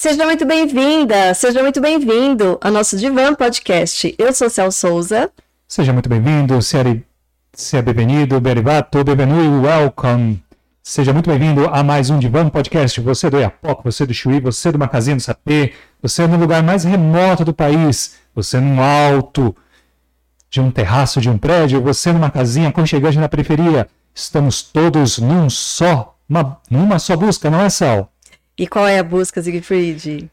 Seja muito bem-vinda, seja muito bem-vindo ao nosso Divan Podcast. Eu sou Cel Souza. Seja muito bem-vindo, seja bem-vindo, berivato, benvenuto, welcome. Seja muito bem-vindo a mais um Divan Podcast. Você do Iapoc, você do Chuí, você do Macazinha do Sapê, você no lugar mais remoto do país, você no alto de um terraço de um prédio, você numa casinha aconchegante na periferia. Estamos todos num só, uma, numa só busca, não é, Sal? E qual é a busca, Siegfried?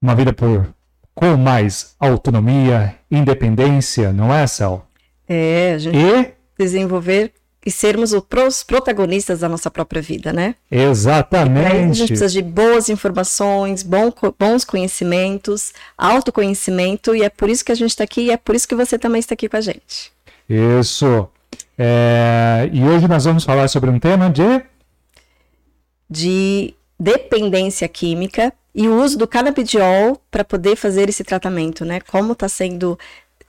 Uma vida por com mais autonomia, independência, não é, Sal? É, a gente e... desenvolver e sermos os protagonistas da nossa própria vida, né? Exatamente. a gente precisa de boas informações, bons conhecimentos, autoconhecimento, e é por isso que a gente está aqui e é por isso que você também está aqui com a gente. Isso. É... E hoje nós vamos falar sobre um tema de. De dependência química e o uso do canabidiol para poder fazer esse tratamento, né? Como está sendo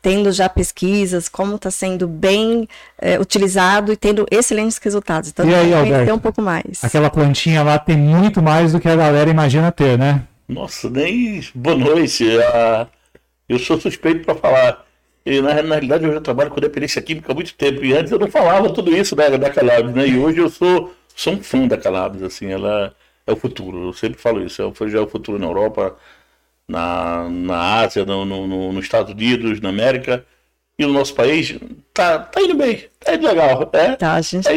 tendo já pesquisas, como está sendo bem é, utilizado e tendo excelentes resultados. Então, e aí, Alberto, um pouco mais. Aquela plantinha lá tem muito mais do que a galera imagina ter, né? Nossa, nem boa noite. Ah, eu sou suspeito para falar. E, na, na, realidade, eu já trabalho com dependência química há muito tempo. E antes eu não falava tudo isso né, da cannabis, né? E hoje eu sou, sou um fã da cannabis, assim, ela é o futuro. Eu sempre falo isso, é, já é o futuro na Europa, na, na Ásia, no, no, nos Estados Unidos, na América. E no nosso país tá, tá indo bem, tá indo legal. É, tá, a gente tá,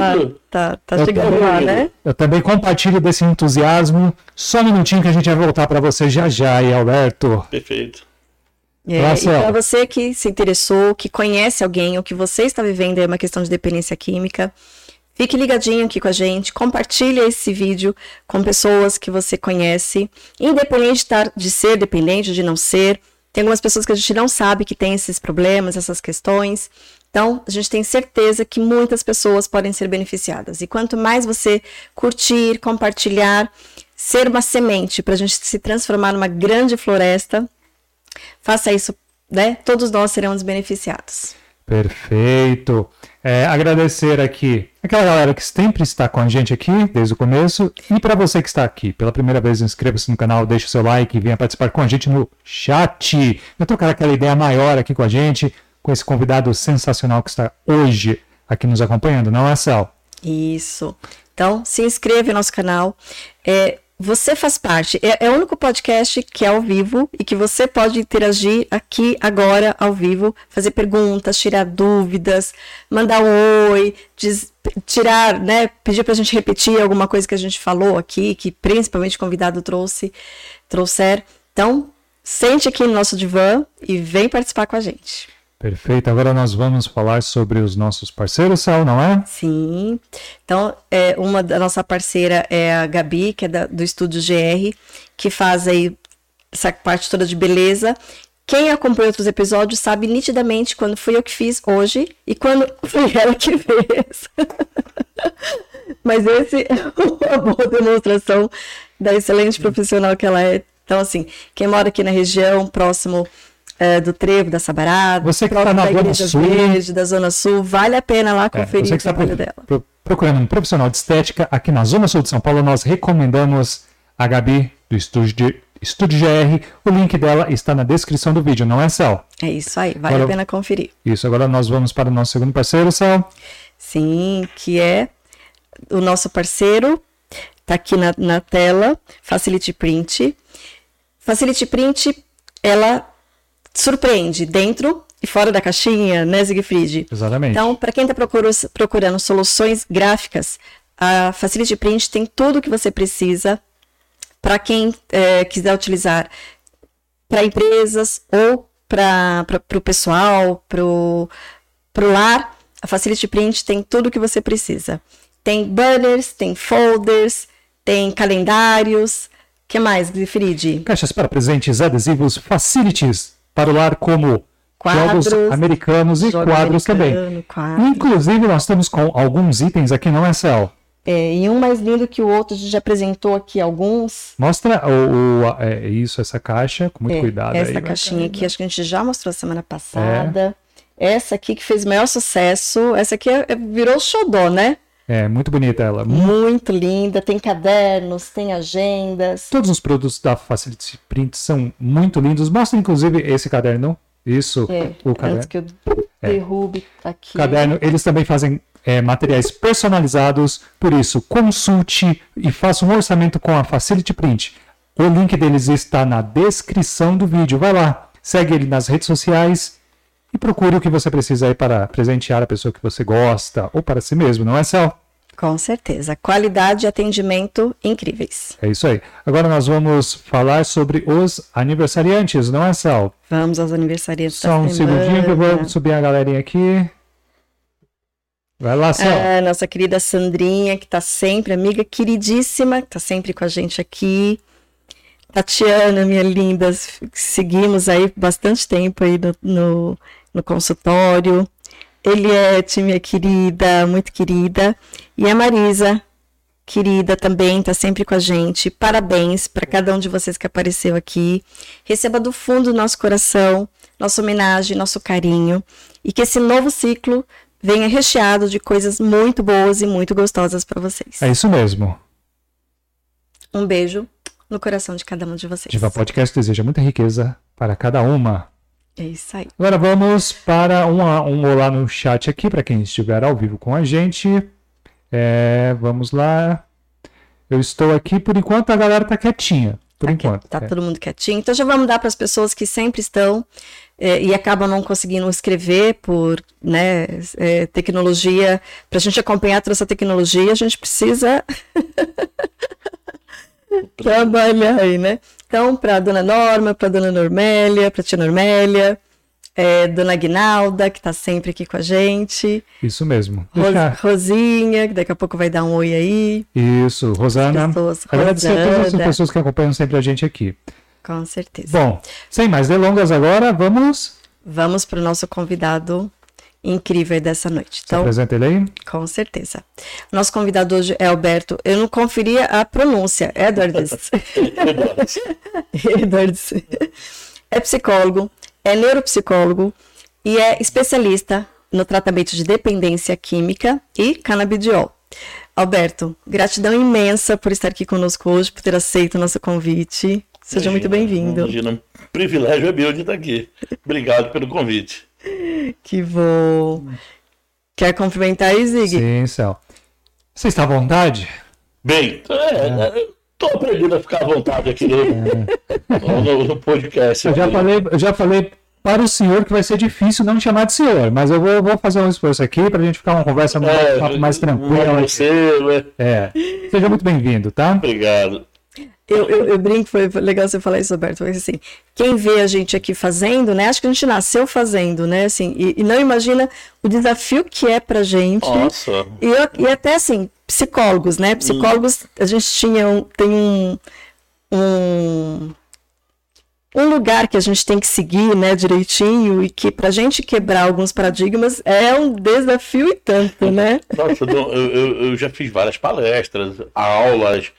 tá, tá, tá chegando também, lá, né? Eu também compartilho desse entusiasmo. Só um minutinho que a gente vai voltar para você já já, e Alberto. Perfeito. É, e para você que se interessou, que conhece alguém, ou que você está vivendo é uma questão de dependência química, Fique ligadinho aqui com a gente, compartilhe esse vídeo com pessoas que você conhece, independente de ser dependente, de não ser. Tem algumas pessoas que a gente não sabe que tem esses problemas, essas questões. Então, a gente tem certeza que muitas pessoas podem ser beneficiadas. E quanto mais você curtir, compartilhar, ser uma semente para a gente se transformar numa grande floresta, faça isso, né? Todos nós seremos beneficiados. Perfeito. É, agradecer aqui aquela galera que sempre está com a gente aqui desde o começo. E para você que está aqui pela primeira vez, inscreva-se no canal, deixe o seu like e venha participar com a gente no chat. Eu trocar aquela ideia maior aqui com a gente, com esse convidado sensacional que está hoje aqui nos acompanhando, não é, Cel? Isso. Então, se inscreva no nosso canal. É, você faz parte, é, é, o único podcast que é ao vivo e que você pode interagir aqui agora ao vivo, fazer perguntas, tirar dúvidas, mandar um oi, diz, tirar, né, pedir para a gente repetir alguma coisa que a gente falou aqui, que principalmente o convidado trouxe, trouxer. Então, sente aqui no nosso divã e vem participar com a gente. Perfeito. Agora nós vamos falar sobre os nossos parceiros, Sal, não é? Sim. Então, é, uma da nossa parceira é a Gabi, que é da, do Estúdio GR, que faz aí essa parte toda de beleza. Quem acompanhou outros episódios sabe nitidamente quando fui eu que fiz hoje e quando foi ela que fez. Mas esse é uma boa demonstração da excelente profissional que ela é. Então, assim, quem mora aqui na região, próximo é, do Trevo, da Sabarada, você que está na Zona Sul, Verde, da Zona Sul, vale a pena lá conferir é, você que o trabalho está dela. procurando um profissional de estética aqui na Zona Sul de São Paulo, nós recomendamos a Gabi do Estúdio, de, Estúdio GR. O link dela está na descrição do vídeo, não é, Cel? É isso aí, vale agora, a pena conferir. Isso, agora nós vamos para o nosso segundo parceiro, Cel. Sim, que é o nosso parceiro, está aqui na, na tela, Facility Print. Facility Print, ela surpreende dentro e fora da caixinha, né, Siegfried? Exatamente. Então, para quem está procurando soluções gráficas, a Facility Print tem tudo o que você precisa para quem é, quiser utilizar para empresas ou para o pessoal, para o lar. A Facility Print tem tudo o que você precisa. Tem banners, tem folders, tem calendários. O que mais, Siegfried? Caixas para presentes, adesivos, facilities para o lar como quadros, jogos americanos e quadros também. Quadro. Inclusive, nós estamos com alguns itens aqui, não é, Cel? É, e um mais lindo que o outro, a gente já apresentou aqui alguns. Mostra o, o é, isso, essa caixa, com muito é, cuidado. Essa aí, caixinha aqui, acho que a gente já mostrou semana passada. É. Essa aqui que fez maior sucesso. Essa aqui é, é, virou xodó, né? É, muito bonita ela. Muito linda, tem cadernos, tem agendas. Todos os produtos da Facility Print são muito lindos. Mostra inclusive esse caderno. Isso, é, o caderno. Antes que eu é. derrube aqui. Caderno, eles também fazem é, materiais personalizados, por isso, consulte e faça um orçamento com a Facility Print. O link deles está na descrição do vídeo. Vai lá, segue ele nas redes sociais e procure o que você precisa aí para presentear a pessoa que você gosta ou para si mesmo, não é, Cel? Com certeza. Qualidade e atendimento incríveis. É isso aí. Agora nós vamos falar sobre os aniversariantes, não é, Sal? Vamos aos aniversariantes Só um segundinho que eu vou subir a galerinha aqui. Vai lá, Sal. Ah, nossa querida Sandrinha, que está sempre, amiga queridíssima, que está sempre com a gente aqui. Tatiana, minha linda, seguimos aí bastante tempo aí no, no, no consultório. Eliette, minha querida, muito querida. E a Marisa, querida também, está sempre com a gente. Parabéns para cada um de vocês que apareceu aqui. Receba do fundo do nosso coração nossa homenagem, nosso carinho. E que esse novo ciclo venha recheado de coisas muito boas e muito gostosas para vocês. É isso mesmo. Um beijo no coração de cada um de vocês. Diva Podcast deseja muita riqueza para cada uma. É isso aí. Agora vamos para um, um olá no chat aqui, para quem estiver ao vivo com a gente. É, vamos lá. Eu estou aqui, por enquanto a galera tá quietinha. Por tá enquanto. Tá é. todo mundo quietinho. Então já vamos dar para as pessoas que sempre estão é, e acabam não conseguindo escrever por né, é, tecnologia. Para a gente acompanhar toda essa tecnologia, a gente precisa trabalhar aí, né? Então, para a dona Norma, para a dona Normélia, para a tia Normélia, é, dona Guinalda, que está sempre aqui com a gente. Isso mesmo. Deixa... Rosinha, que daqui a pouco vai dar um oi aí. Isso, Rosana. Pessoas, Agradecer a todas as pessoas que acompanham sempre a gente aqui. Com certeza. Bom, sem mais delongas agora, vamos... Vamos para o nosso convidado incrível dessa noite. Então, Se apresenta ele aí? Com certeza. Nosso convidado hoje é Alberto. Eu não conferia a pronúncia. Edwards. Edwards. É psicólogo, é neuropsicólogo e é especialista no tratamento de dependência química e canabidiol. Alberto, gratidão imensa por estar aqui conosco hoje, por ter aceito o nosso convite. Seja imagina, muito bem-vindo. Imagina, um privilégio é meu de estar aqui. Obrigado pelo convite. Que bom. Quer cumprimentar aí, Zig? Sim, Céu. Você está à vontade? Bem, é, tô aprendendo a ficar à vontade aqui no, é. no, no podcast. Eu já, falei, eu já falei para o senhor que vai ser difícil não me chamar de senhor, mas eu vou, vou fazer um esforço aqui para a gente ficar uma conversa é, mais tranquila. Você, né? é. Seja muito bem-vindo, tá? Obrigado. Eu, eu, eu, brinco, foi legal você falar isso, Roberto, porque assim, quem vê a gente aqui fazendo, né? Acho que a gente nasceu fazendo, né? Assim, e, e não imagina o desafio que é pra gente. Nossa. E, e até assim, psicólogos, né? Psicólogos, a gente tinha um, tem um, um, um lugar que a gente tem que seguir, né, direitinho, e que pra gente quebrar alguns paradigmas é um desafio e tanto, né? Nossa, eu, eu, eu já fiz várias palestras, aulas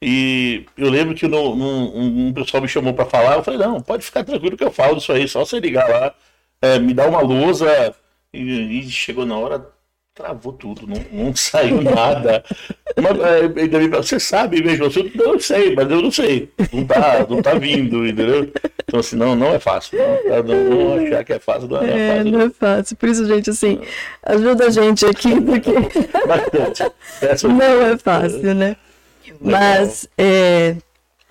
e eu lembro que no, no, um, pessoal me chamou para falar, eu falei, não, pode ficar tranquilo que eu falo disso aí, só você ligar lá, é, me dá uma lousa, e, e, chegou na hora, travou tudo, não, não saiu nada. Mas, é, você sabe mesmo, eu não sei, mas eu não sei, não tá, não tá vindo, entendeu? Então assim, não, não é fácil, não, tá, não, não achar que é fácil, não é, é fácil. Não é fácil, por isso, gente, assim, ajuda a gente aqui, porque... Bastante. Não é fácil, né? Mas é,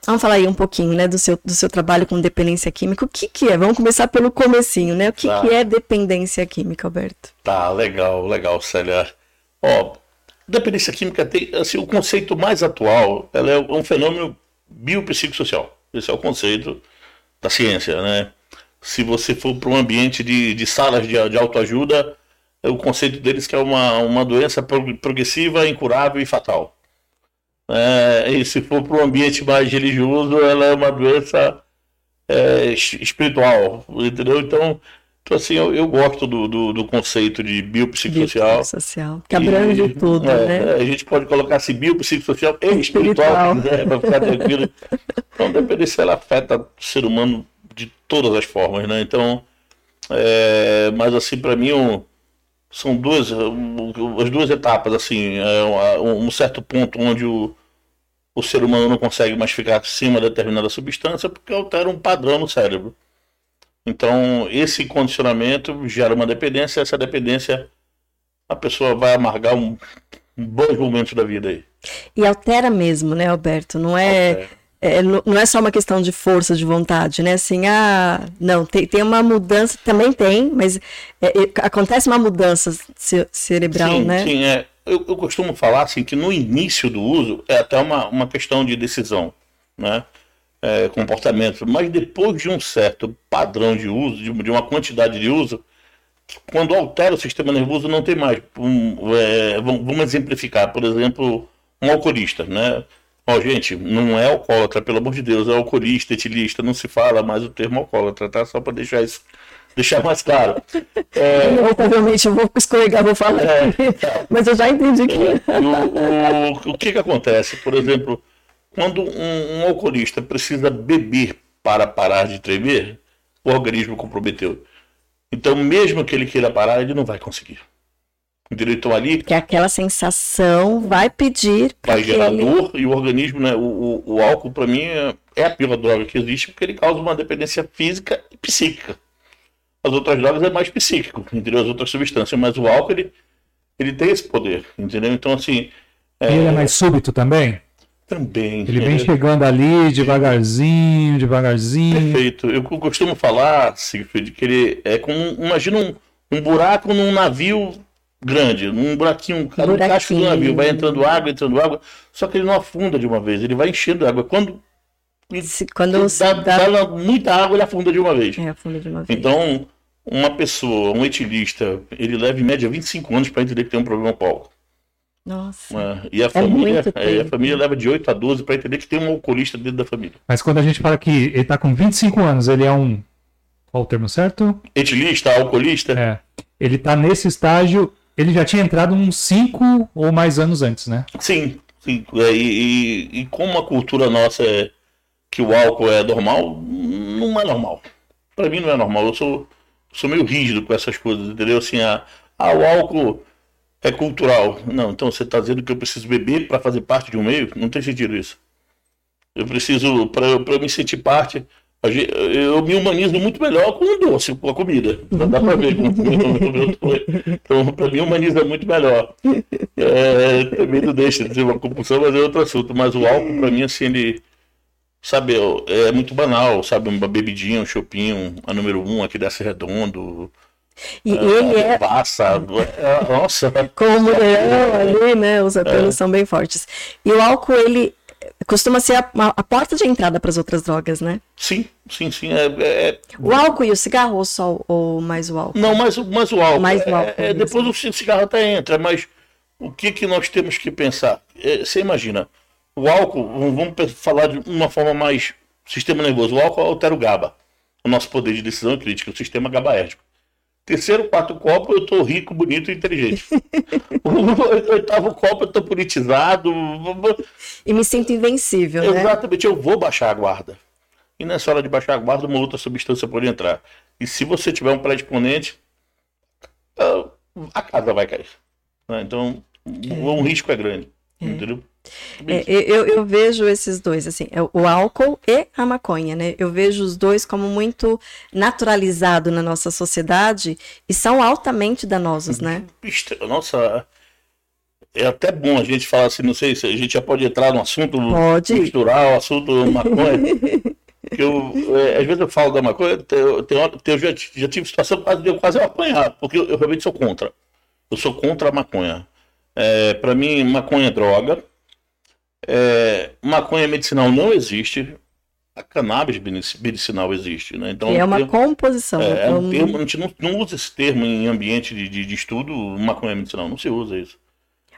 vamos falar aí um pouquinho, né, do seu, do seu trabalho com dependência química. O que, que é? Vamos começar pelo comecinho, né? O que, tá. que é dependência química, Alberto? Tá, legal, legal, Célia. Ó, dependência química tem, assim, o conceito mais atual, ela é um fenômeno biopsicossocial. Esse é o conceito da ciência, né? Se você for para um ambiente de, de salas de, de autoajuda, o conceito deles que é uma, uma doença progressiva, incurável e fatal. É, e se for para um ambiente mais religioso, ela é uma doença é, espiritual, entendeu? Então, então assim, eu, eu gosto do, do, do, conceito de biopsicossocial. Biopsicossocial, que abrange e, tudo, é, né? A gente pode colocar assim, biopsicossocial e espiritual, né, para ficar tranquilo. Então, dependência, ela afeta o ser humano de todas as formas, né? Então, é, mas assim, para mim, um, são duas, as duas etapas, assim, é um certo ponto onde o, o ser humano não consegue mais ficar acima de determinada substância porque altera um padrão no cérebro. Então, esse condicionamento gera uma dependência, essa dependência a pessoa vai amargar um, um bons momentos da vida aí. E altera mesmo, né, Alberto? Não é, é, não é só uma questão de força de vontade, né? Assim, ah, não, tem, tem uma mudança, também tem, mas é, é, acontece uma mudança ce cerebral, sim, né? Sim, é. Eu, eu, costumo falar assim que no início do uso é até uma, uma questão de decisão, né? É, comportamento, mas depois de um certo padrão de uso, de, de uma quantidade de uso, quando altera o sistema nervoso não tem mais. Um, é, vamos exemplificar, por exemplo, um alcoolista, né? Ó, gente, não é alcoólatra, pelo amor de Deus, é alcoolista, etilista, não se fala mais o termo alcoólatra, tá? Só para deixar isso deixar mais claro. É... Provavelmente eu vou escorregar, vou falar. É. Mas eu já entendi que. O, o, o que, que acontece? Por exemplo, quando um, um, alcoolista precisa beber para parar de tremer, o organismo comprometeu. Então, mesmo que ele queira parar, ele não vai conseguir. Ali. Que aquela sensação vai pedir. Vai gerar ele... dor e o organismo, né? O, o, o álcool, para mim, é, é a pior droga que existe porque ele causa uma dependência física e psíquica. As outras drogas é mais psíquico, entendeu? As outras substâncias, mas o álcool, ele, ele tem esse poder, entendeu? Então, assim. É... Ele é mais súbito também? Também. Ele vem chegando ali devagarzinho, devagarzinho. Perfeito. Eu costumo falar, Sigfried, que ele é como. Imagina um, um buraco num navio grande, num buraquinho, cada um cacho do navio, vai entrando água, entrando água, só que ele não afunda de uma vez, ele vai enchendo água. Quando, quando dá, dá... dá, muita água, ele afunda de uma vez. É, afunda de uma vez. Então, uma pessoa, um etilista, ele leva em média 25 anos para entender que tem um problema álcool. Nossa. e a é família, é, a família leva de 8 a 12 para entender que tem um alcoolista dentro da família. Mas quando a gente fala que ele está com 25 anos, ele é um. Qual o termo certo? Etilista, alcoolista? É. Ele está nesse estágio ele já tinha entrado uns 5 ou mais anos antes, né? Sim, sim. É, e, e, e, como a cultura nossa é que o álcool é normal, não é normal. Para mim não é normal. Eu sou, sou meio rígido com essas coisas, entendeu? Assim, ah, o álcool é cultural. Não, então você está dizendo que eu preciso beber para fazer parte de um meio? Não tem sentido isso. Eu preciso, para eu me sentir parte, eu me humanizo muito melhor com o doce, com a comida. Não dá para ver como Então, para mim, humaniza muito melhor. É, também não deixa de ser uma compulsão, mas é outro assunto. Mas o álcool, para mim, assim, ele. Sabe, é muito banal, sabe? Uma bebidinha, um chopinho, a número um aqui desce redondo. E é, ele é. Passa, é, nossa. Como leão ali, né? Os apelos é. são bem fortes. E o álcool, ele costuma ser a, a porta de entrada para as outras drogas, né? Sim, sim, sim. É, é, é... O álcool e o cigarro ou só ou mais o álcool? Não, mais, mais o álcool. Mais o álcool é, é depois o cigarro até entra, mas o que, que nós temos que pensar? É, você imagina, o álcool, vamos falar de uma forma mais sistema nervoso, o álcool altera o GABA, o nosso poder de decisão crítica, o sistema GABAérgico. Terceiro, quarto copo, eu tô rico, bonito e inteligente. o oitavo copo, eu tô politizado. E me sinto invencível, né? Exatamente, eu vou baixar a guarda. E nessa hora de baixar a guarda, uma outra substância pode entrar. E se você tiver um predisponente, a casa vai cair. Né? Então, é. o risco é grande. É. Entendeu? É, eu, eu, vejo esses dois, assim, é o álcool e a maconha, né? Eu vejo os dois como muito naturalizado na nossa sociedade e são altamente danosos, né? Nossa, é até bom a gente falar assim, não sei se a gente já pode entrar no assunto pode. o assunto maconha. eu, é, às vezes eu falo da maconha, eu, eu, eu já, já, tive situação quase de eu quase apanhar, porque eu, eu realmente sou contra. Eu sou contra a maconha. É, para mim, maconha é droga é, maconha medicinal não existe, a cannabis medicinal existe, né? Então, é uma termo, composição. É, é um termo, a gente não, não, usa esse termo em ambiente de, de, de, estudo, maconha medicinal, não se usa isso.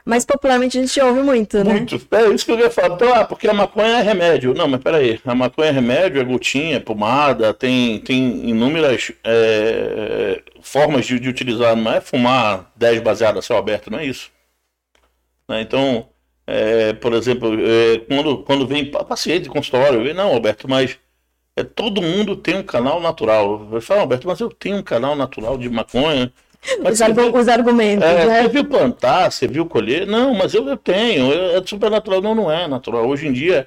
Mas popularmente a gente ouve muito, né? Muito. É isso que eu ia falar. Então, ah, porque a maconha é remédio. Não, mas peraí. A maconha é remédio, é gotinha, é pomada, tem, tem inúmeras é, formas de, de, utilizar. Não é fumar 10 baseadas a céu aberto, não é isso. Né? Então, é, por exemplo, é, quando, quando vem paciente de consultório, eu, não, Alberto, mas é, todo mundo tem um canal natural. Eu falo, Alberto, mas eu tenho um canal natural de maconha. Os, viu, os, argumentos. É, né? Você viu plantar, você viu colher? Não, mas eu, eu tenho. É super natural. Não, não é natural. Hoje em dia,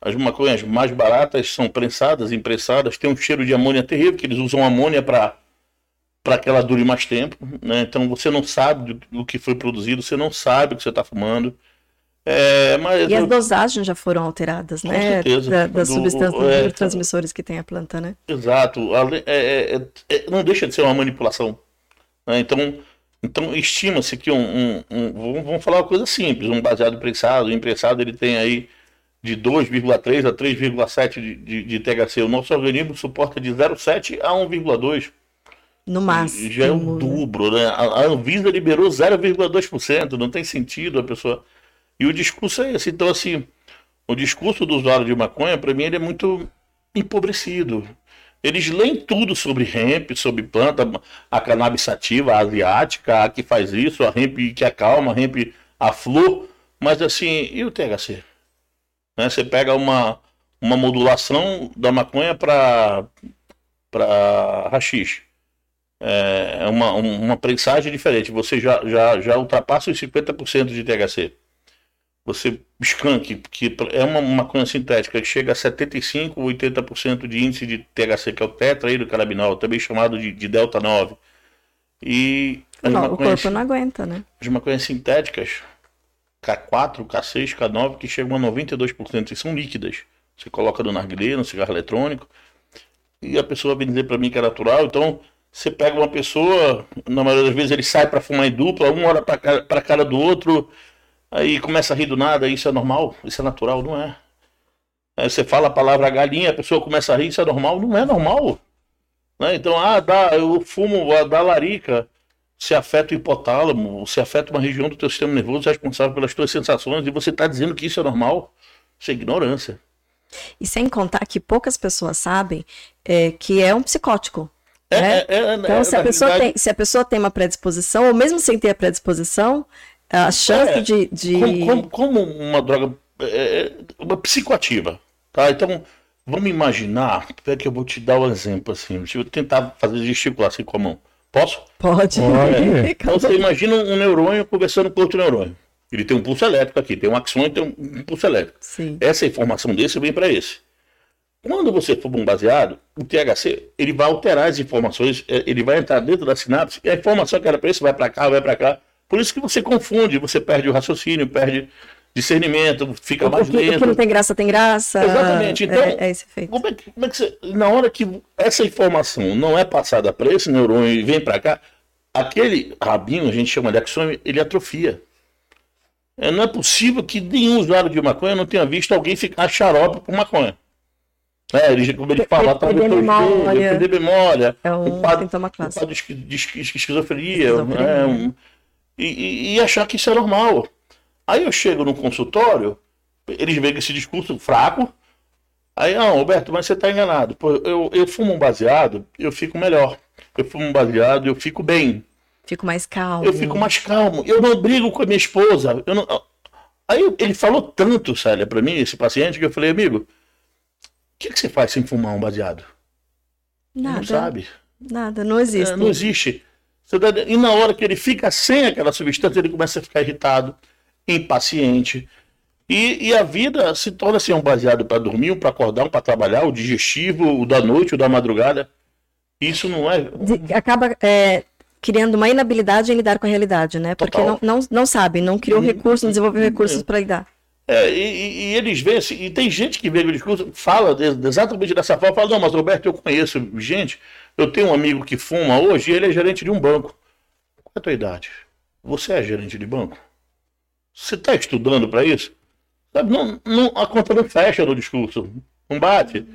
as maconhas mais baratas são prensadas, impressadas, tem um cheiro de amônia terrível, que eles usam amônia para para que ela dure mais tempo. Né? Então você não sabe do, do, que foi produzido, você não sabe o que você está fumando. É, mas e as dosagens já foram alteradas, Com né? Certeza. Da, das do, substâncias é, transmissores que tem a planta, né? Exato. É, é, é, é, não deixa de ser uma manipulação. Né? Então, então estima-se que um, um, um, vamos falar uma coisa simples, um baseado prensado, o imprensado ele tem aí de 2,3 a 3,7 de, de, de THC. O nosso organismo suporta de 0,7 a 1,2. No máximo. Já é o dobro, né? A, Anvisa liberou 0,2%, não tem sentido a pessoa. E o discurso é esse. Então, assim, o discurso do usuário de maconha, para mim, ele é muito empobrecido. Eles leem tudo sobre hemp, sobre planta, a cannabis sativa, a asiática, a que faz isso, a hemp que acalma, a hemp a flor, mas assim, e o THC? Né? Você pega uma, uma modulação da maconha para rachixe é uma, uma prensagem diferente. Você já, já, já ultrapassa os 50% de THC. Você skunk, que é uma maconha sintética que chega a 75% 80% de índice de THC, que é o tetraidrocannabinol, também chamado de, de delta 9. E não, maconhas, o corpo não aguenta, né? As maconhas sintéticas, K4, K6, K9, que chegam a 92% e são líquidas. Você coloca no narguilé, no cigarro eletrônico, e a pessoa vem dizer para mim que é natural, então você pega uma pessoa, na maioria das vezes ele sai para fumar em dupla, um olha para a cara do outro, aí começa a rir do nada, isso é normal, isso é natural, não é. Aí você fala a palavra galinha, a pessoa começa a rir, isso é normal, não é normal. Né? Então, ah, dá, eu fumo da larica, se afeta o hipotálamo, se afeta uma região do teu sistema nervoso responsável pelas tuas sensações, e você está dizendo que isso é normal, isso é ignorância. E sem contar que poucas pessoas sabem é, que é um psicótico. É, né? é, é, então, se a, pessoa tem, se a pessoa tem uma predisposição, ou mesmo sem ter a predisposição, a chance é, de, de... Como, como, uma droga, é, uma psicoativa, tá? Então, vamos imaginar, é que eu vou te dar um exemplo assim, deixa eu tentar fazer gesticular assim com a mão. Posso? Pode. Pode. Então, você imagina um neurônio conversando com outro neurônio. Ele tem um pulso elétrico aqui, tem um axônio e tem um pulso elétrico. Sim. Essa informação desse vem para esse. Quando você for baseado, o THC ele vai alterar as informações, é, ele vai entrar dentro da sinapse e a informação que era para isso vai para cá, vai para cá. Por isso que você confunde, você perde o raciocínio, perde discernimento, fica o, mais que, lento. O que não tem graça tem graça. Exatamente. Então, é, é esse efeito. Como é, que, como é que você, na hora que essa informação não é passada para esse neurônio e vem para cá, aquele rabinho, a gente chama de axônio, ele atrofia. É, não é possível que nenhum usuário de maconha não tenha visto alguém ficar xarope por maconha. É, ele, como ele fala, tá perder memória. perder memória. É um quadro, sintoma clássico. Um de, de, de esquizofrenia. esquizofrenia. É, um, e, e, achar que isso é normal. Aí eu chego no consultório, eles veem esse discurso fraco. Aí, não, Roberto, mas você está enganado. Pô, eu, eu fumo um baseado, eu fico melhor. Eu fumo um baseado, eu fico bem. Fico mais calmo. Eu fico mais calmo. Eu não brigo com a minha esposa. Eu não... Aí ele falou tanto, Célia, para mim, esse paciente, que eu falei, amigo, que, que você faz sem fumar um baseado? Nada. Não sabe. Nada, não existe. É, não existe. E na hora que ele fica sem aquela substância, ele começa a ficar irritado, impaciente. E, e a vida se torna assim, um baseado para dormir, um para acordar, um para trabalhar, o digestivo, o da noite, o da madrugada. Isso não é. Acaba é, criando uma inabilidade em lidar com a realidade, né? Porque não, não, não sabe, não criou recursos, não desenvolveu recursos para lidar. É, e, e, eles veem assim, e tem gente que vê o discurso, fala de, exatamente dessa forma, fala, não, mas Roberto, eu conheço gente, eu tenho um amigo que fuma hoje e ele é gerente de um banco. Qual é a tua idade? Você é gerente de banco? Você está estudando para isso? Sabe, não, não, a conta não fecha no discurso, não bate.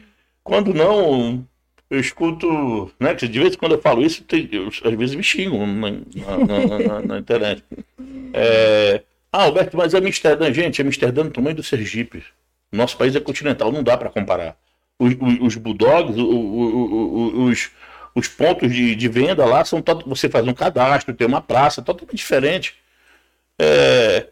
Quando não, eu escuto, né, que de vez em quando eu falo isso, tem, eu, às vezes me xingam na, na, na, na internet. É, ah, Alberto, mas Amsterdã, gente, Amsterdã é o tamanho do Sergipe. Nosso país é continental, não dá para comparar. Os, os, os bulldogs, os, os pontos de, de, venda lá são você faz um cadastro, tem uma praça, totalmente diferente. É,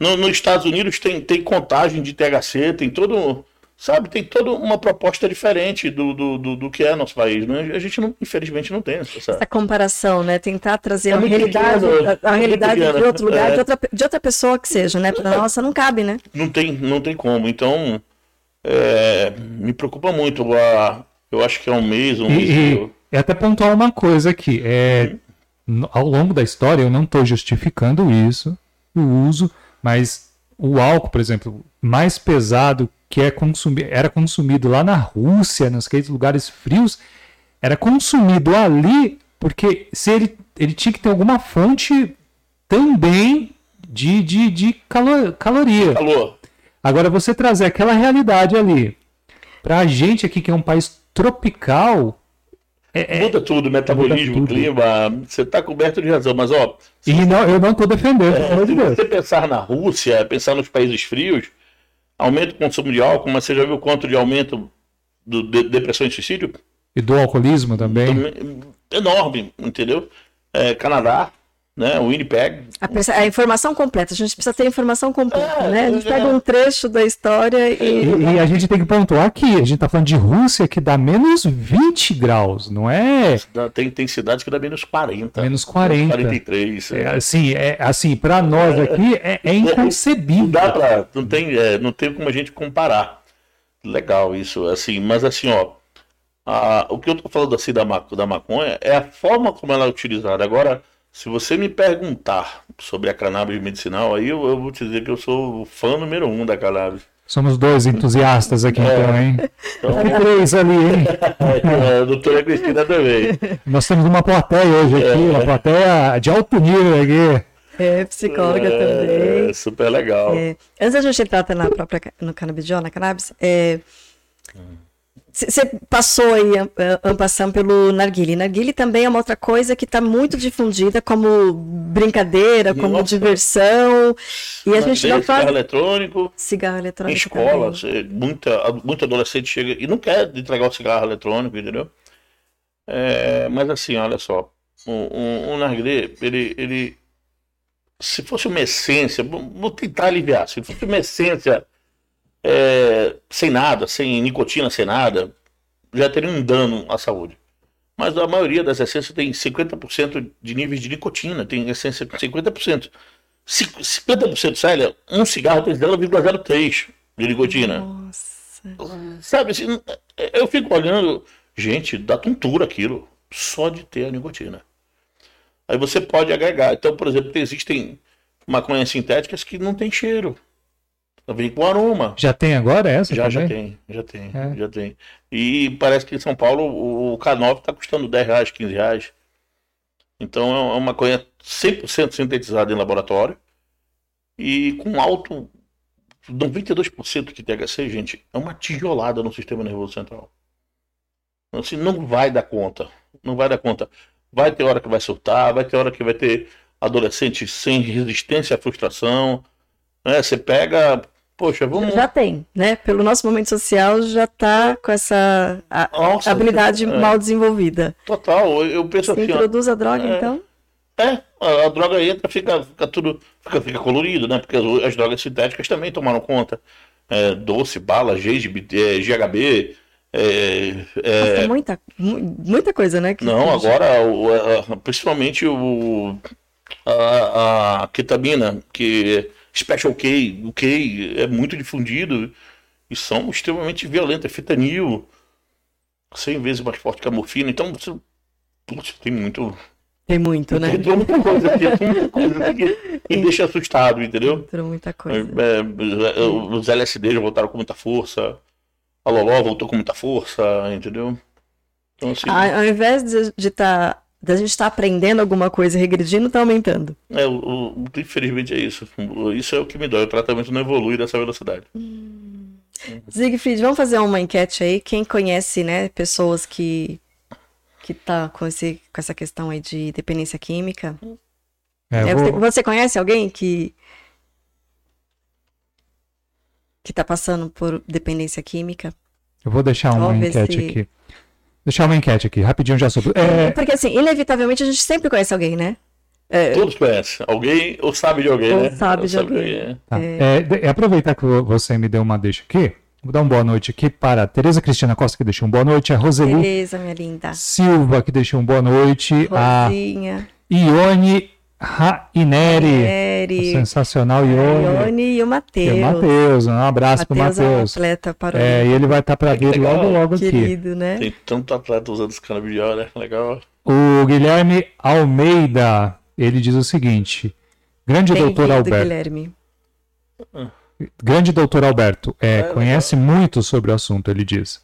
no, nos Estados Unidos tem, tem contagem de THC, tem todo sabe, tem toda uma proposta diferente do, do, do, do, que é nosso país. Né? A gente, não, infelizmente, não tem essa, essa comparação, né? Tentar trazer é a realidade, pequeno, a, a é realidade de outro lugar, é. de, outra, de outra pessoa que seja, né? Para nossa não cabe, né? Não tem, não tem como. Então, é, me preocupa muito. A, eu acho que é um mês, um mês. E, e até pontuar uma coisa aqui. É, uhum. Ao longo da história, eu não estou justificando isso, o uso, mas o álcool, por exemplo, mais pesado que é consumi era consumido lá na Rússia, nos lugares frios, era consumido ali porque se ele, ele tinha que ter alguma fonte também de, de, de calor, caloria. Calor. Agora, você trazer aquela realidade ali para a gente aqui, que é um país tropical. É, é muda tudo, metabolismo, muda tudo. clima. Você está coberto de razão, mas ó. E não, eu não estou defendendo, é, Se você pensar na Rússia, pensar nos países frios, aumenta o consumo de álcool, mas você já viu quanto de aumento do, de depressão e suicídio? E do alcoolismo também? também enorme, entendeu? É, Canadá, né? O Winnipeg. A, a, informação completa, a gente precisa ter a informação completa, é, né? A gente é, pega um trecho da história e... e... e. a gente tem que pontuar aqui, a gente está falando de Rússia que dá menos 20 graus, não é? Tem, tem cidades que dá menos 40. Menos 40. 43. É, assim, é, assim para nós aqui é, é inconcebível. Não dá pra, não tem, é, não tem como a gente comparar. Legal isso, assim, mas assim, ó, a, o que eu tô falando assim da, da maconha é a forma como ela é utilizada. Agora, se você me perguntar sobre a cannabis medicinal, aí eu, eu vou te dizer que eu sou o fã número um da cannabis. Somos dois entusiastas aqui, é. então, hein? Então, três ali, hein? É, a doutora Cristina também. Nós temos uma plateia hoje aqui, é. uma plateia de alto nível aqui. É, psicóloga é, também. Super legal. É, antes da gente entrar na própria no canabidiol, na cannabis, é, hum. Você passou aí, Ampassam, pelo narguile. Narguile também é uma outra coisa que está muito difundida como brincadeira, como Nossa. diversão. E a gente não faz... Cigarro eletrônico. Cigarro eletrônico. Em escola, você, muita, muito adolescente chega e não quer entregar o cigarro eletrônico, entendeu? É, mas assim, olha só. O, o, o narguilé, ele, ele... Se fosse uma essência, vou tentar aliviar. Se fosse uma essência é, sem nada, sem nicotina, sem nada, já teria um dano à saúde. Mas a maioria das essências tem 50% de níveis de nicotina, tem essência com 50%. 50%, Célia, um cigarro tem 0,03 de nicotina. Nossa. Sabe, assim, eu fico olhando, gente, dá tontura aquilo, só de ter a nicotina. Aí você pode agregar. Então, por exemplo, existem maconhas sintéticas que não tem cheiro. Vem com aroma. Já tem agora essa? Já, já tem, já tem, é. já tem. E parece que em São Paulo o K9 está custando 10 reais, 15 reais. Então é uma coisa 100% sintetizada em laboratório e com alto 92% de THC, gente, é uma tijolada no sistema nervoso central. Então, assim, não vai dar conta. Não vai dar conta. Vai ter hora que vai surtar, vai ter hora que vai ter adolescente sem resistência à frustração. Né? Você pega Poxa, vamos. Já tem, né? Pelo nosso momento social já está com essa a, Nossa, habilidade é. mal desenvolvida. Total, eu penso Você assim. introduz a droga, é, então? É, a, a, droga entra, fica, fica tudo. Fica, fica colorido, né? Porque as, as drogas sintéticas também tomaram conta. É, doce, bala, GHB, é, GHB é. Nossa, muita, muita coisa, né? Que não, agora, o, principalmente o, a, a ketamina, que Special K, o K é muito difundido e são extremamente violentos, é fentanil, 100 vezes mais forte que a morfina, então você, putz, tem muito... Tem muito, né? Tem muita coisa aqui, tem muita coisa que, que deixa assustado, entendeu? Entrou muita coisa. É, é, os LSD já voltaram com muita força, a Loló voltou com muita força, entendeu? Então, assim... Ao invés de estar da gente estar tá aprendendo alguma coisa e regredindo, está aumentando. É, o, o, infelizmente é isso. Isso é o que me dói. O tratamento não evolui dessa velocidade. Hum. Siegfried, vamos fazer uma enquete aí. Quem conhece, né, pessoas que que tá com, esse, com essa questão aí de dependência química? É, é, vou... você, conhece alguém que que tá passando por dependência química? Eu vou deixar uma enquete se... aqui. Deixar uma enquete aqui, rapidinho já sobre. É... Porque assim, inevitavelmente a gente sempre conhece alguém, né? É... Todos conhecem. Alguém ou sabe de alguém, ou né? Sabe ou de sabe alguém. alguém. Tá. É... É, aproveitar que você me deu uma deixa aqui. Vou dar uma boa noite aqui para a Tereza Cristina Costa, que deixou uma boa noite. A Roseli Tereza, minha linda. Silva, que deixou uma boa noite. Rosinha. A Ione Raineri. Raineri. Sensacional, Ione. Ione e o Matheus. E o Matheus. Um abraço para o Matheus. É um atleta para é, e ele vai estar para vir logo, logo aqui. Querido, né? Tem tanto atleta usando esse canabidiol, né? Legal. O Guilherme Almeida, ele diz o seguinte. Grande doutor Alberto. Guilherme. Grande doutor Alberto, é, é conhece legal. muito sobre o assunto, ele diz.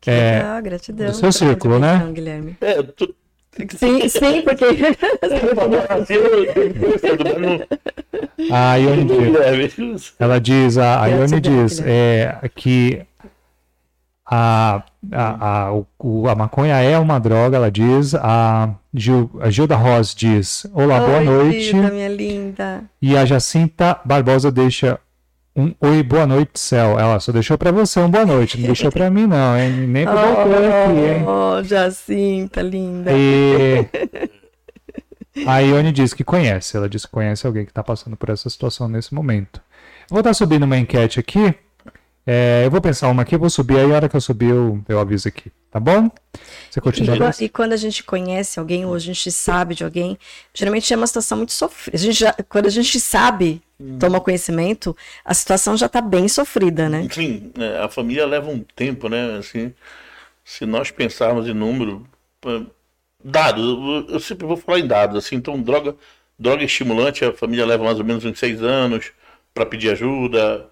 Que é, legal, gratidão. Do seu círculo, né? Guilherme. É, tu, Sim, sim, porque. a Ione diz, ela diz, a, a Ione diz é, que a, a, a, o, a maconha é uma droga, ela diz. A, Gil, a Gilda Ross diz: Olá, Oi, boa noite. Gilda, minha linda. E a Jacinta Barbosa deixa um oi, boa noite, céu. Ela só deixou para você um boa noite, não deixou para mim, não, hein? Nem pro oh, doutor aqui, hein? Oh, Jacinta, linda. E... A Ione diz que conhece, ela diz que conhece alguém que está passando por essa situação nesse momento. Vou estar subindo uma enquete aqui. É, eu vou pensar uma aqui, vou subir, aí a hora que eu subir eu, eu aviso aqui, tá bom? Você continua. E, e, quando a gente conhece alguém ou a gente sabe de alguém, geralmente é uma situação muito sofrida. A gente já, quando a gente sabe, hum. toma conhecimento, a situação já está bem sofrida, né? Sim, é, a família leva um tempo, né? Assim, se nós pensarmos em número, dados, eu sempre vou falar em dados, assim, então droga, droga estimulante, a família leva mais ou menos uns seis anos para pedir ajuda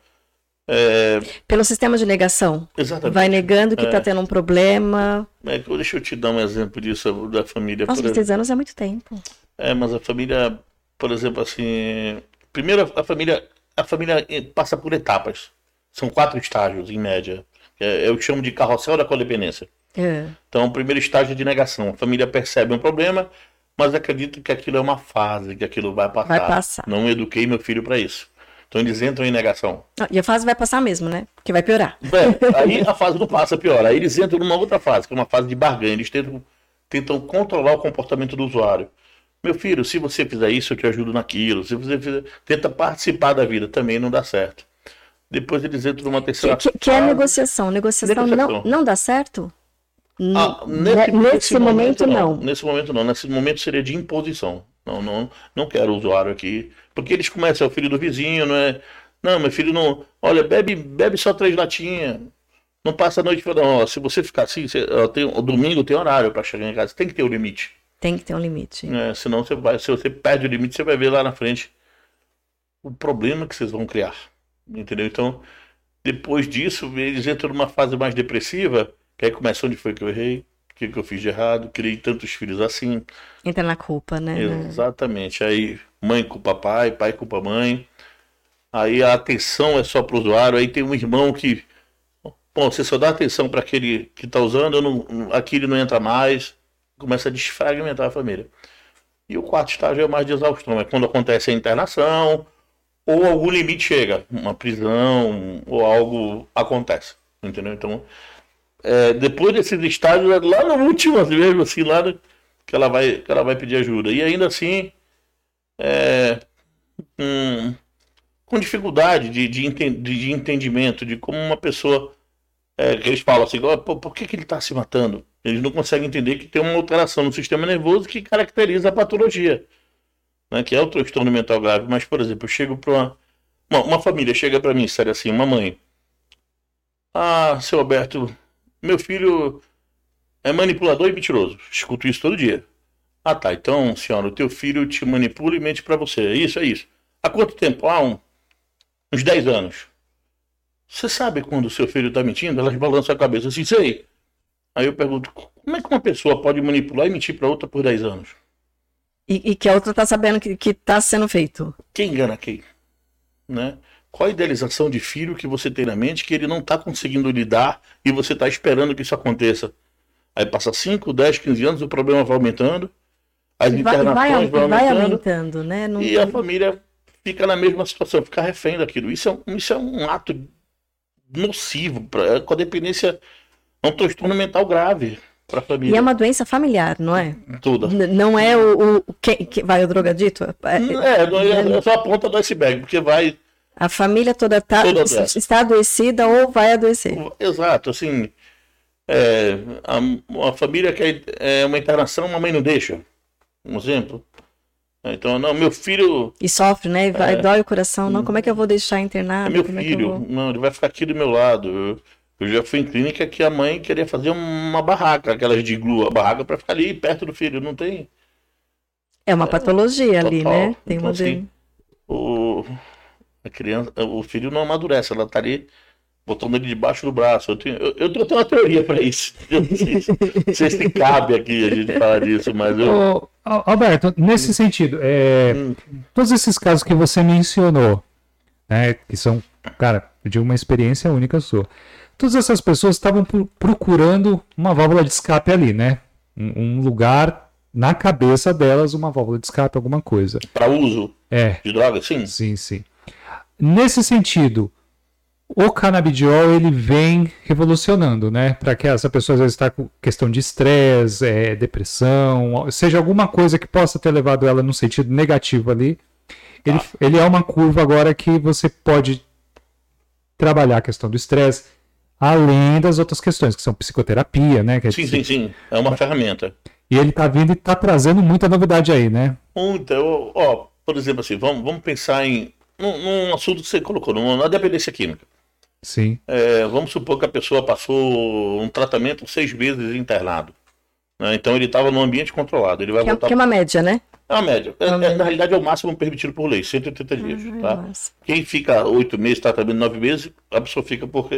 é... Pelo sistema de negação. Exatamente. Vai negando que está é. tendo um problema. É, deixa eu te dar um exemplo disso da família. Nossa, por... seis anos é muito tempo. É, mas a família, por exemplo, assim. Primeiro, a família, a família passa por etapas. São quatro estágios, em média. É, eu chamo de carrossel da codependência. É. Então, o primeiro estágio é de negação. A família percebe um problema, mas acredita que aquilo é uma fase, que aquilo vai passar. Vai passar. Não eduquei meu filho para isso. Então eles entram em negação. Ah, e a fase vai passar mesmo, né? Porque vai piorar. É, aí a fase não passa, piora. Aí eles entram numa outra fase, que é uma fase de barganha. Eles tentam, tentam controlar o comportamento do usuário. Meu filho, se você fizer isso, eu te ajudo naquilo. Se você fizer, tenta participar da vida, também não dá certo. Depois eles entram numa terceira que, que, que é negociação. Negociação, negociação. Não, não dá certo? Ah, nesse, nesse, nesse, momento, momento não. não. Nesse momento não. Nesse momento seria de imposição. Não, não, não quero o usuário aqui. Porque eles começam, é o filho do vizinho, não é? Não, meu filho não. Olha, bebe, bebe só três latinhas. Não passa a noite não. Ó, se você ficar assim, você, ó, tem, o domingo tem horário para chegar em casa. Tem que ter o um limite. Tem que ter um limite. É, senão você vai, se você perde o limite, você vai ver lá na frente o problema que vocês vão criar. Entendeu? Então, depois disso, eles entram numa fase mais depressiva, que aí começa onde foi que eu errei, que, que eu fiz de errado, criei tantos filhos assim. Entra na culpa, né? Exatamente. Aí mãe culpa pai, pai culpa mãe. Aí a atenção é só para o usuário. Aí tem um irmão que, bom, você só dá atenção para aquele que está usando, não, aquele não entra mais. Começa a desfragmentar a família. E o quarto estágio é mais de exaustão, é quando acontece a internação ou algum limite chega, uma prisão ou algo acontece, entendeu? Então é, depois desses estágios, é lá no último mesmo, assim, lá no, que, ela vai, que ela vai pedir ajuda. E ainda assim, é, um, com dificuldade de, de, de, entendimento de como uma pessoa. É, eles falam assim, por, por que, que ele está se matando? Eles não conseguem entender que tem uma alteração no sistema nervoso que caracteriza a patologia, né, que é o transtorno mental grave. Mas, por exemplo, eu chego para uma, uma, uma, família, chega para mim, sério assim, uma mãe. Ah, seu Alberto, meu filho é manipulador e mentiroso. Escuto isso todo dia. Ah, tá. Então, senhora, o teu filho te manipula e mente para você. É isso, é isso. Há quanto tempo? Há um, uns 10 anos. Você sabe quando o seu filho está mentindo? Elas balançam a cabeça assim, sei. Aí eu pergunto, como é que uma pessoa pode manipular e mentir para outra por 10 anos? E, e, que a outra está sabendo que está sendo feito. Quem engana quem? Né? Qual a idealização de filho que você tem na mente que ele não está conseguindo lidar e você está esperando que isso aconteça? Aí passa 5, 10, 15 anos, o problema vai aumentando, as vai, internações vai, vão aumentando, vai aumentando né? Não... e a família fica na mesma situação, fica refém daquilo. Isso é, um, isso é um ato nocivo, pra, com a dependência, é um transtorno mental grave para a família. E é uma doença familiar, não é? Toda. não é o, o que, que vai o drogadito? É, é, é, é, é só a ponta do iceberg, porque vai A família toda, tá, toda está adoecida ou vai adoecer. Exato, assim. É, a, a, família quer é, uma internação, a mãe não deixa. Um exemplo. Então, não, meu filho. E sofre, né? Vai, é, dói o coração. Não, como é que eu vou deixar internado? É meu como filho. É vou... Não, ele vai ficar aqui do meu lado. Eu, eu, já fui em clínica que a mãe queria fazer uma barraca, aquelas de glue, a barraca para ficar ali perto do filho. Não tem. É uma patologia ali, né? Tem então, uma. Assim, o, a criança, o filho não amadurece, ela tá ali botando ele debaixo do braço. Eu tenho, eu, eu tenho uma teoria para isso. Eu não sei, não sei, se cabe aqui a gente falar disso, mas eu. Ô, Alberto, nesse sentido, é, hum. todos esses casos que você mencionou, né, que são, cara, de uma experiência única sua. Todas essas pessoas estavam procurando uma válvula de escape ali, né? Um, um lugar na cabeça delas, uma válvula de escape, alguma coisa. Para uso é. de droga, sim? Sim, sim. Nesse sentido, o canabidiol ele vem revolucionando, né? Para que essa pessoa às vezes está com questão de estresse, é, depressão, seja alguma coisa que possa ter levado ela no sentido negativo ali. Ele, ah. ele é uma curva agora que você pode trabalhar a questão do estresse, além das outras questões, que são psicoterapia, né? É sim, sim, sim. É uma ferramenta. E ele está vindo e está trazendo muita novidade aí, né? Muita. Ó, por exemplo, assim, vamos, vamos pensar em num, num assunto que você colocou, na dependência química. Sim. É, vamos supor que a pessoa passou um tratamento seis meses internado. Né? Então ele estava num ambiente controlado. Ele vai que, é, voltar... que é uma média, né? É uma média. É, é, na realidade é o máximo permitido por lei, 180 dias. Uhum, tá? Quem fica oito meses, tratamento nove meses, a pessoa fica por,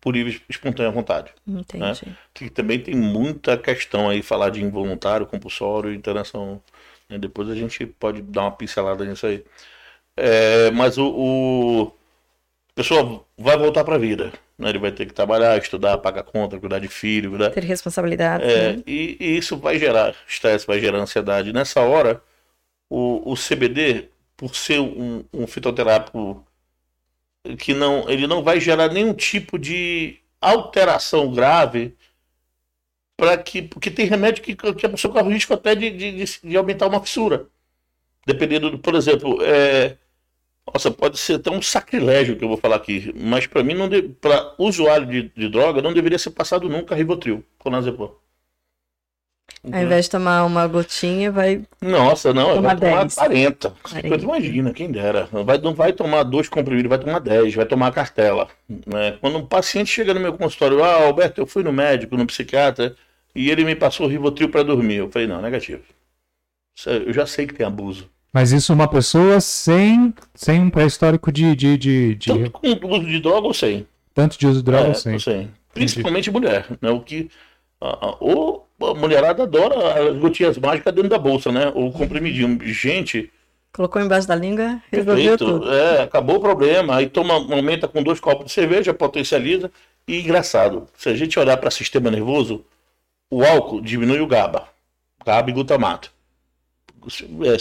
por livre espontânea vontade. Entendi. Né? Que também tem muita questão aí, falar de involuntário, compulsório, internação. Né? Depois a gente pode dar uma pincelada nisso aí. É, mas o, o pessoa vai voltar para a vida. Né? Ele vai ter que trabalhar, estudar, pagar conta, cuidar de filho. Cuidar... Ter responsabilidade. É, né? e, e, isso vai gerar estresse, vai gerar ansiedade. Nessa hora, o, o CBD, por ser um, um fitoterápico que não, ele não vai gerar nenhum tipo de alteração grave para que porque tem remédio que, que a pessoa corre o risco até de, de, de, aumentar uma fissura dependendo do, por exemplo é, nossa, pode ser até um sacrilégio que eu vou falar aqui, mas para mim, não para usuário de, de, droga, não deveria ser passado nunca Rivotril, clonazepam. Ao invés de tomar uma gotinha, vai. Nossa, não, tomar vai 10. tomar 40. 40. Imagina, quem dera. Vai, não vai tomar dois comprimidos, vai tomar 10, vai tomar a cartela. Né? Quando um paciente chega no meu consultório, ah, Alberto, eu fui no médico, no psiquiatra, e ele me passou Rivotril para dormir. Eu falei, não, negativo. Eu já sei que tem abuso. Mas isso é uma pessoa sem, sem um pré-histórico de, de, de, de, Tanto com uso de droga ou sem. Tanto de uso de droga é, ou sem. sem. Principalmente Entendi. mulher. Né? O que, a, a, ou a mulherada adora as gotinhas mágicas dentro da bolsa, né? Ou comprimidinho. Gente. Colocou embaixo da língua, resolveu tudo. É, acabou o problema. Aí toma, aumenta com dois copos de cerveja, potencializa. E engraçado, se a gente olhar para sistema nervoso, o álcool diminui o GABA. GABA e glutamato. É,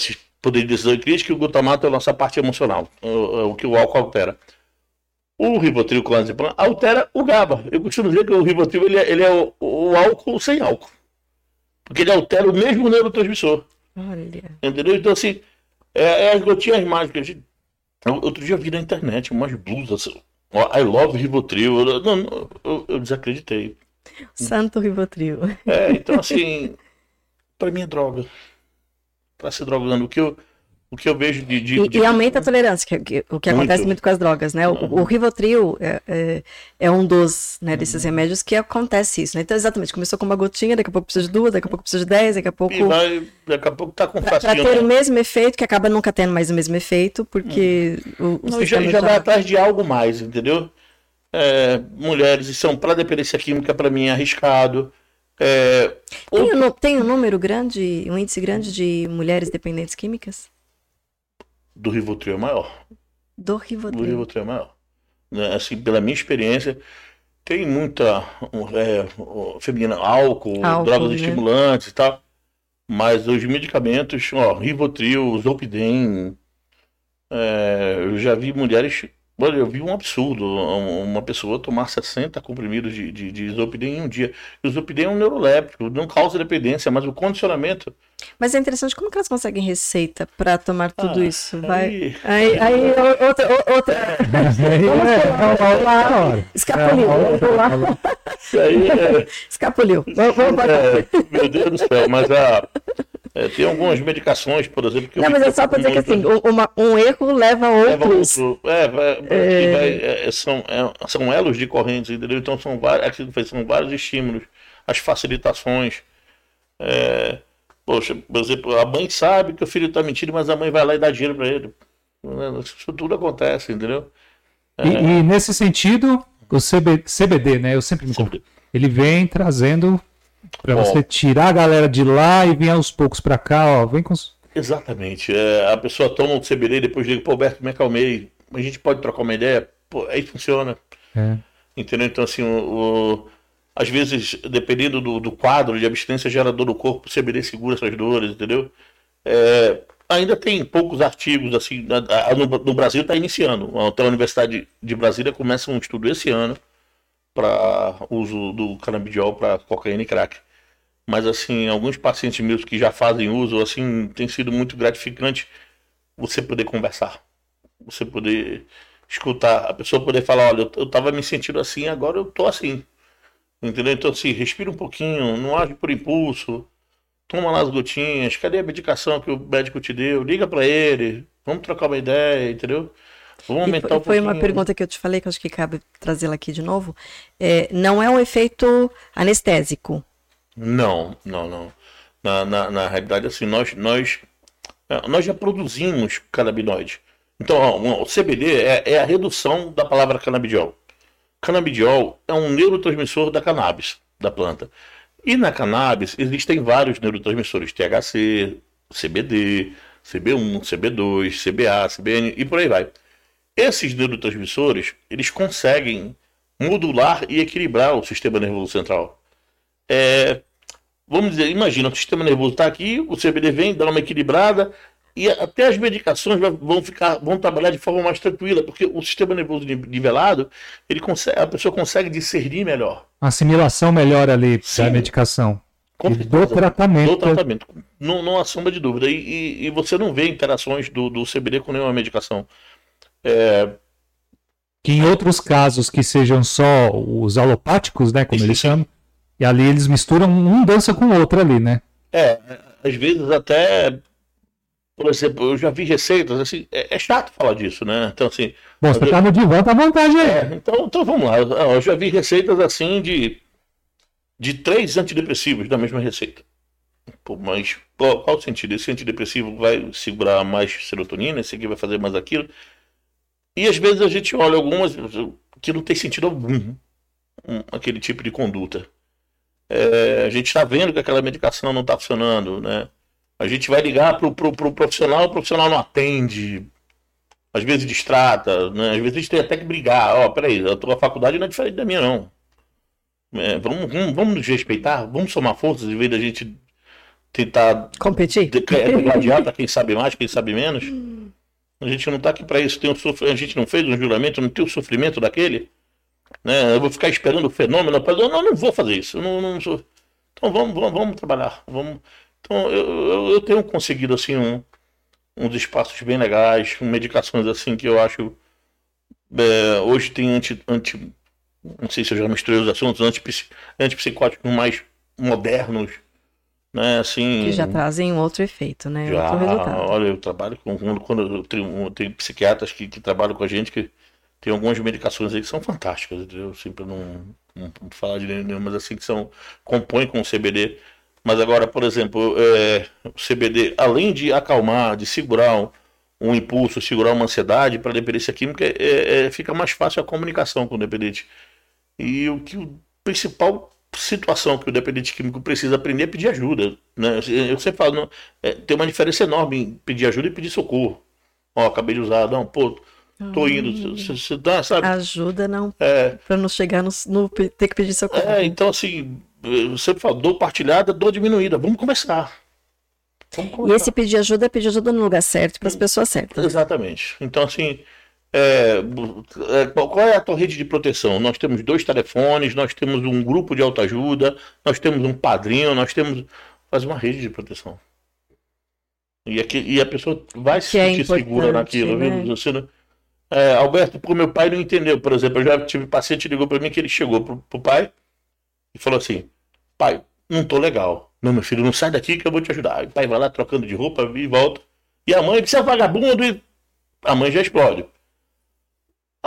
poder de decisão e crítica, e o glutamato é a nossa parte emocional, o, o que o álcool altera. O Rivotril clonazepam altera o GABA. Eu costumo dizer que o Rivotril ele é, ele é o, o, álcool sem álcool. Porque ele altera o mesmo neurotransmissor. Olha. Entendeu? Então, assim, é, é as gotinhas mágicas. Outro dia eu vi na internet umas blusas. I love Rivotril. Eu, não, eu, eu desacreditei. Santo Rivotril. É, então, assim, para mim é droga para se drogando. O que eu, o que eu vejo de. de, e, de... e, aumenta a tolerância, que, que o que muito. acontece muito com as drogas, né? O, uhum. o Rivotril é, é, é, um dos né, desses uhum. remédios que acontece isso, né? Então, exatamente, começou com uma gotinha, daqui a pouco precisa de duas, daqui a pouco precisa de dez, daqui a pouco. E vai, daqui a pouco tá com Para ter né? o mesmo efeito, que acaba nunca tendo mais o mesmo efeito, porque. Uhum. O, o Não, já, já vai atrás de algo mais, entendeu? É, mulheres, são para dependência química, para mim, é arriscado. É, tem, um, tem um número grande, um índice grande de mulheres dependentes químicas? Do Rivotril é maior. Do Rivotril. Do Rivotril é maior. Né, assim, pela minha experiência, tem muita é, feminina, álcool, álcool drogas né? estimulantes e tal. Mas os medicamentos, ó, Rivotril, Zolpidem, é, eu já vi mulheres Olha, eu vi um absurdo, uma pessoa tomar 60 comprimidos de, de, de isopidem em um dia. O isopidem é um neuroléptico, não causa dependência, mas o condicionamento... Mas é interessante, como que elas conseguem receita para tomar tudo ah, isso? Vai... Aí, aí, aí outra... outra... Escapuliu, Isso aí é... Escapuliu. Vamos, vamos é, meu Deus do céu, mas a... É, tem algumas medicações, por exemplo. Que não, mas é só para dizer que assim, uma, um erro leva a outros. Leva outro, é, vai, é... Vai, é, são, é, são elos de correntes, entendeu? Então são vários, são vários estímulos, as facilitações. É, poxa, por exemplo, a mãe sabe que o filho está mentindo, mas a mãe vai lá e dá dinheiro para ele. Isso tudo acontece, entendeu? E, e, nesse sentido, o CB, CBD, né? Eu sempre me confundo. Ele vem trazendo para você tirar a galera de lá e vir aos poucos para cá, ó. Vem com. Exatamente. É, a pessoa toma um CBD e depois liga, pô, Alberto, me acalmei. A gente pode trocar uma ideia? Pô, aí funciona. É. Entendeu? Então, assim, o, o, às vezes, dependendo do, do, quadro de abstinência gera dor no corpo, o CBD segura essas dores, entendeu? É, ainda tem poucos artigos, assim, no, no Brasil está iniciando. Então, a Universidade de Brasília começa um estudo esse ano para uso do canabidiol para cocaína e crack. Mas assim, alguns pacientes meus que já fazem uso, assim, tem sido muito gratificante você poder conversar, você poder escutar, a pessoa poder falar, olha, eu, estava me sentindo assim, agora eu tô assim. Entendeu? Então assim, respira um pouquinho, não age por impulso, toma lá as gotinhas, cadê a medicação que o médico te deu? Liga para ele, vamos trocar uma ideia, entendeu? Vamos aumentar foi, um foi uma pergunta que eu te falei, que acho que cabe trazê-la aqui de novo. É, não é um efeito anestésico? Não, não, não. Na, na, na realidade, assim, nós, nós, é, nós já produzimos canabinoide. Então, ó, o CBD é, é, a redução da palavra canabidiol. Canabidiol é um neurotransmissor da cannabis, da planta. E na cannabis existem vários neurotransmissores, THC, CBD, CB1, CB2, CBA, CBN e por aí vai. Esses neurotransmissores, eles conseguem modular e equilibrar o sistema nervoso central. É, vamos dizer, imagina, o sistema nervoso está aqui, o CBD vem, dá uma equilibrada, e até as medicações vão ficar, vão trabalhar de forma mais tranquila, porque o sistema nervoso nivelado, ele consegue, a pessoa consegue discernir melhor. Assimilação melhor ali Sim. da medicação. Com do tratamento. Do tratamento. Não, não há sombra de dúvida. E, e, e, você não vê interações do, do CBD com nenhuma medicação. É... Que em outros casos que sejam só os alopáticos, né, como eles chamam, e ali eles misturam um dança com o outro ali, né? É, às vezes até, por exemplo, eu já vi receitas, assim, é, é chato falar disso, né? Então, assim... Bom, você tá no divã, tá à vontade aí. É, então, então vamos lá, eu já vi receitas assim de, de três antidepressivos da mesma receita. Pô, mas qual, qual o sentido? Esse antidepressivo vai segurar mais serotonina, esse aqui vai fazer mais aquilo. E às vezes a gente olha algumas que não tem sentido algum um, aquele tipo de conduta. É, a gente está vendo que aquela medicação não está funcionando, né? A gente vai ligar pro, pro, pro profissional, o profissional não atende, às vezes distrata, né? Às vezes a gente tem até que brigar. Ó, oh, peraí, a tua faculdade não é diferente da minha, não. É, vamos, vamos, vamos nos respeitar, vamos somar forças em vez da gente tentar competir, gladiar para quem sabe mais, quem sabe menos. A gente não está aqui para isso. Tem um sof... A gente não fez um juramento, não tem o sofrimento daquele. Né? Eu vou ficar esperando o fenômeno. Pra... Não, não vou fazer isso. Não, não sou... Então vamos, vamos, vamos trabalhar. Vamos... Então eu, eu, eu, tenho conseguido assim um, uns espaços bem legais, medicações assim que eu acho. É, hoje tem anti, anti. Não sei se eu já misturei os assuntos, antipsicóticos mais modernos né, assim, que já trazem um outro efeito, né? Já, outro resultado. Olha, eu trabalho com. Quando eu tenho, tenho psiquiatras que, que trabalham com a gente que tem algumas medicações aí que são fantásticas, entendeu? Assim, para não, não, não, falar de nenhuma, mas assim que são. compõem com o CBD. Mas agora, por exemplo, é, o CBD, além de acalmar, de segurar um, um impulso, segurar uma ansiedade para dependência química, é, é, fica mais fácil a comunicação com o dependente. E o que o principal situação que o dependente químico precisa aprender é pedir ajuda. Né? Eu sempre falo, não, é, tem uma diferença enorme em pedir ajuda e pedir socorro. Ó, acabei de usar, não, pô, tô hum. indo, você dá, sabe? Ajuda não, é, para não chegar no, no, ter que pedir socorro. É, então assim, eu sempre falo, dor partilhada, dor diminuída, vamos começar. Vamos começar. E esse pedir ajuda é pedir ajuda no lugar certo, para as pessoas certas. Exatamente. Então assim, é, é qual é a tua rede de proteção? Nós temos dois telefones, nós temos um grupo de autoajuda, nós temos um padrinho, nós temos. Faz uma rede de proteção. E, aqui, e a pessoa vai se é sentir segura naquilo, né? viu? Você não, é, Alberto, porque meu pai não entendeu. Por exemplo, eu já tive paciente que ligou para mim que ele chegou pro, pro pai e falou assim: pai, não tô legal. Não, meu filho, não sai daqui que eu vou te ajudar. O pai vai lá trocando de roupa e volta. E a mãe, você é vagabundo, e a mãe já explode.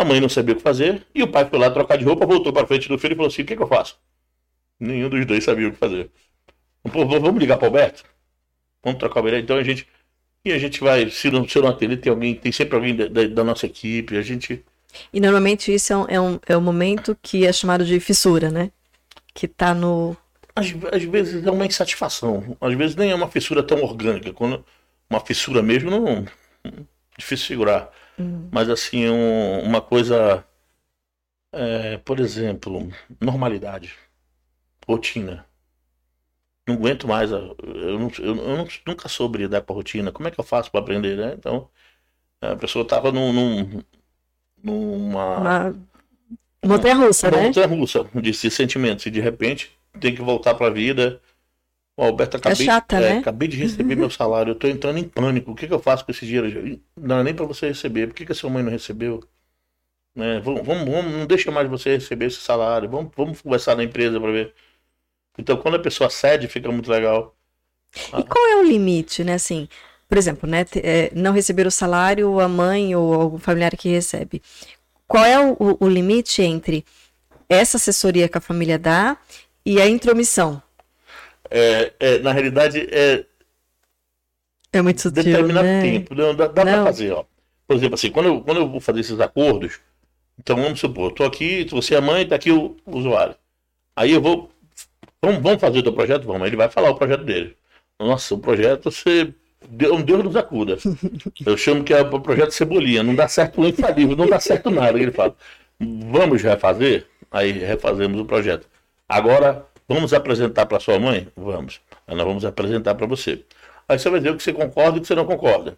A mãe não sabia o que fazer, e o pai foi lá trocar de roupa, voltou para frente do filho e falou assim: o que, que eu faço? Nenhum dos dois sabia o que fazer. Pô, vamos ligar para o Alberto? Vamos trocar o Alberto? Então a gente. E a gente vai, se não, se não atender, tem alguém, tem sempre alguém da, da, da nossa equipe, a gente. E normalmente isso é um, é um, é um momento que é chamado de fissura, né? Que tá no. Às, às vezes é uma insatisfação. Às vezes nem é uma fissura tão orgânica. Quando uma fissura mesmo, não. Difícil segurar. Uhum. Mas assim, um, uma coisa. É, por exemplo, normalidade. Rotina. Não aguento mais. Eu, não, eu, eu nunca soube lidar com a rotina. Como é que eu faço para aprender, né? Então, a pessoa estava num, num, numa. Uma montanha russa, né? Montanha russa de sentimentos. E de repente tem que voltar para a vida Ó, Alberto, acabei, é chata, é, né? acabei de receber meu salário, eu tô entrando em pânico. O que, que eu faço com esse dinheiro? Não é nem para você receber. Por que, que a sua mãe não recebeu? Né? Vamos, vamos, vamos, não deixa mais você receber esse salário. Vamos, vamos conversar na empresa para ver. Então, quando a pessoa cede, fica muito legal. E qual é o limite, né? Assim, por exemplo, né, é, não receber o salário, a mãe ou algum familiar que recebe. Qual é o, o limite entre essa assessoria que a família dá e a intromissão? É, é, na realidade, é. É muito sutil, Determinado né? tempo. Não, dá dá para fazer, ó. Por exemplo, assim, quando eu, quando eu vou fazer esses acordos, então vamos supor, estou aqui, você é mãe, está aqui o, o, usuário. Aí eu vou. Vamos, vamos fazer o teu projeto? Vamos. Ele vai falar o projeto dele. Nossa, o projeto você. Um Deus nos acuda. Eu chamo que é o projeto cebolinha. Não dá certo o infalível, não dá certo nada. Ele fala: Vamos refazer? Aí refazemos o projeto. Agora Vamos apresentar para sua mãe? Vamos. Aí nós vamos apresentar para você. Aí você vai dizer o que você concorda e o que você não concorda.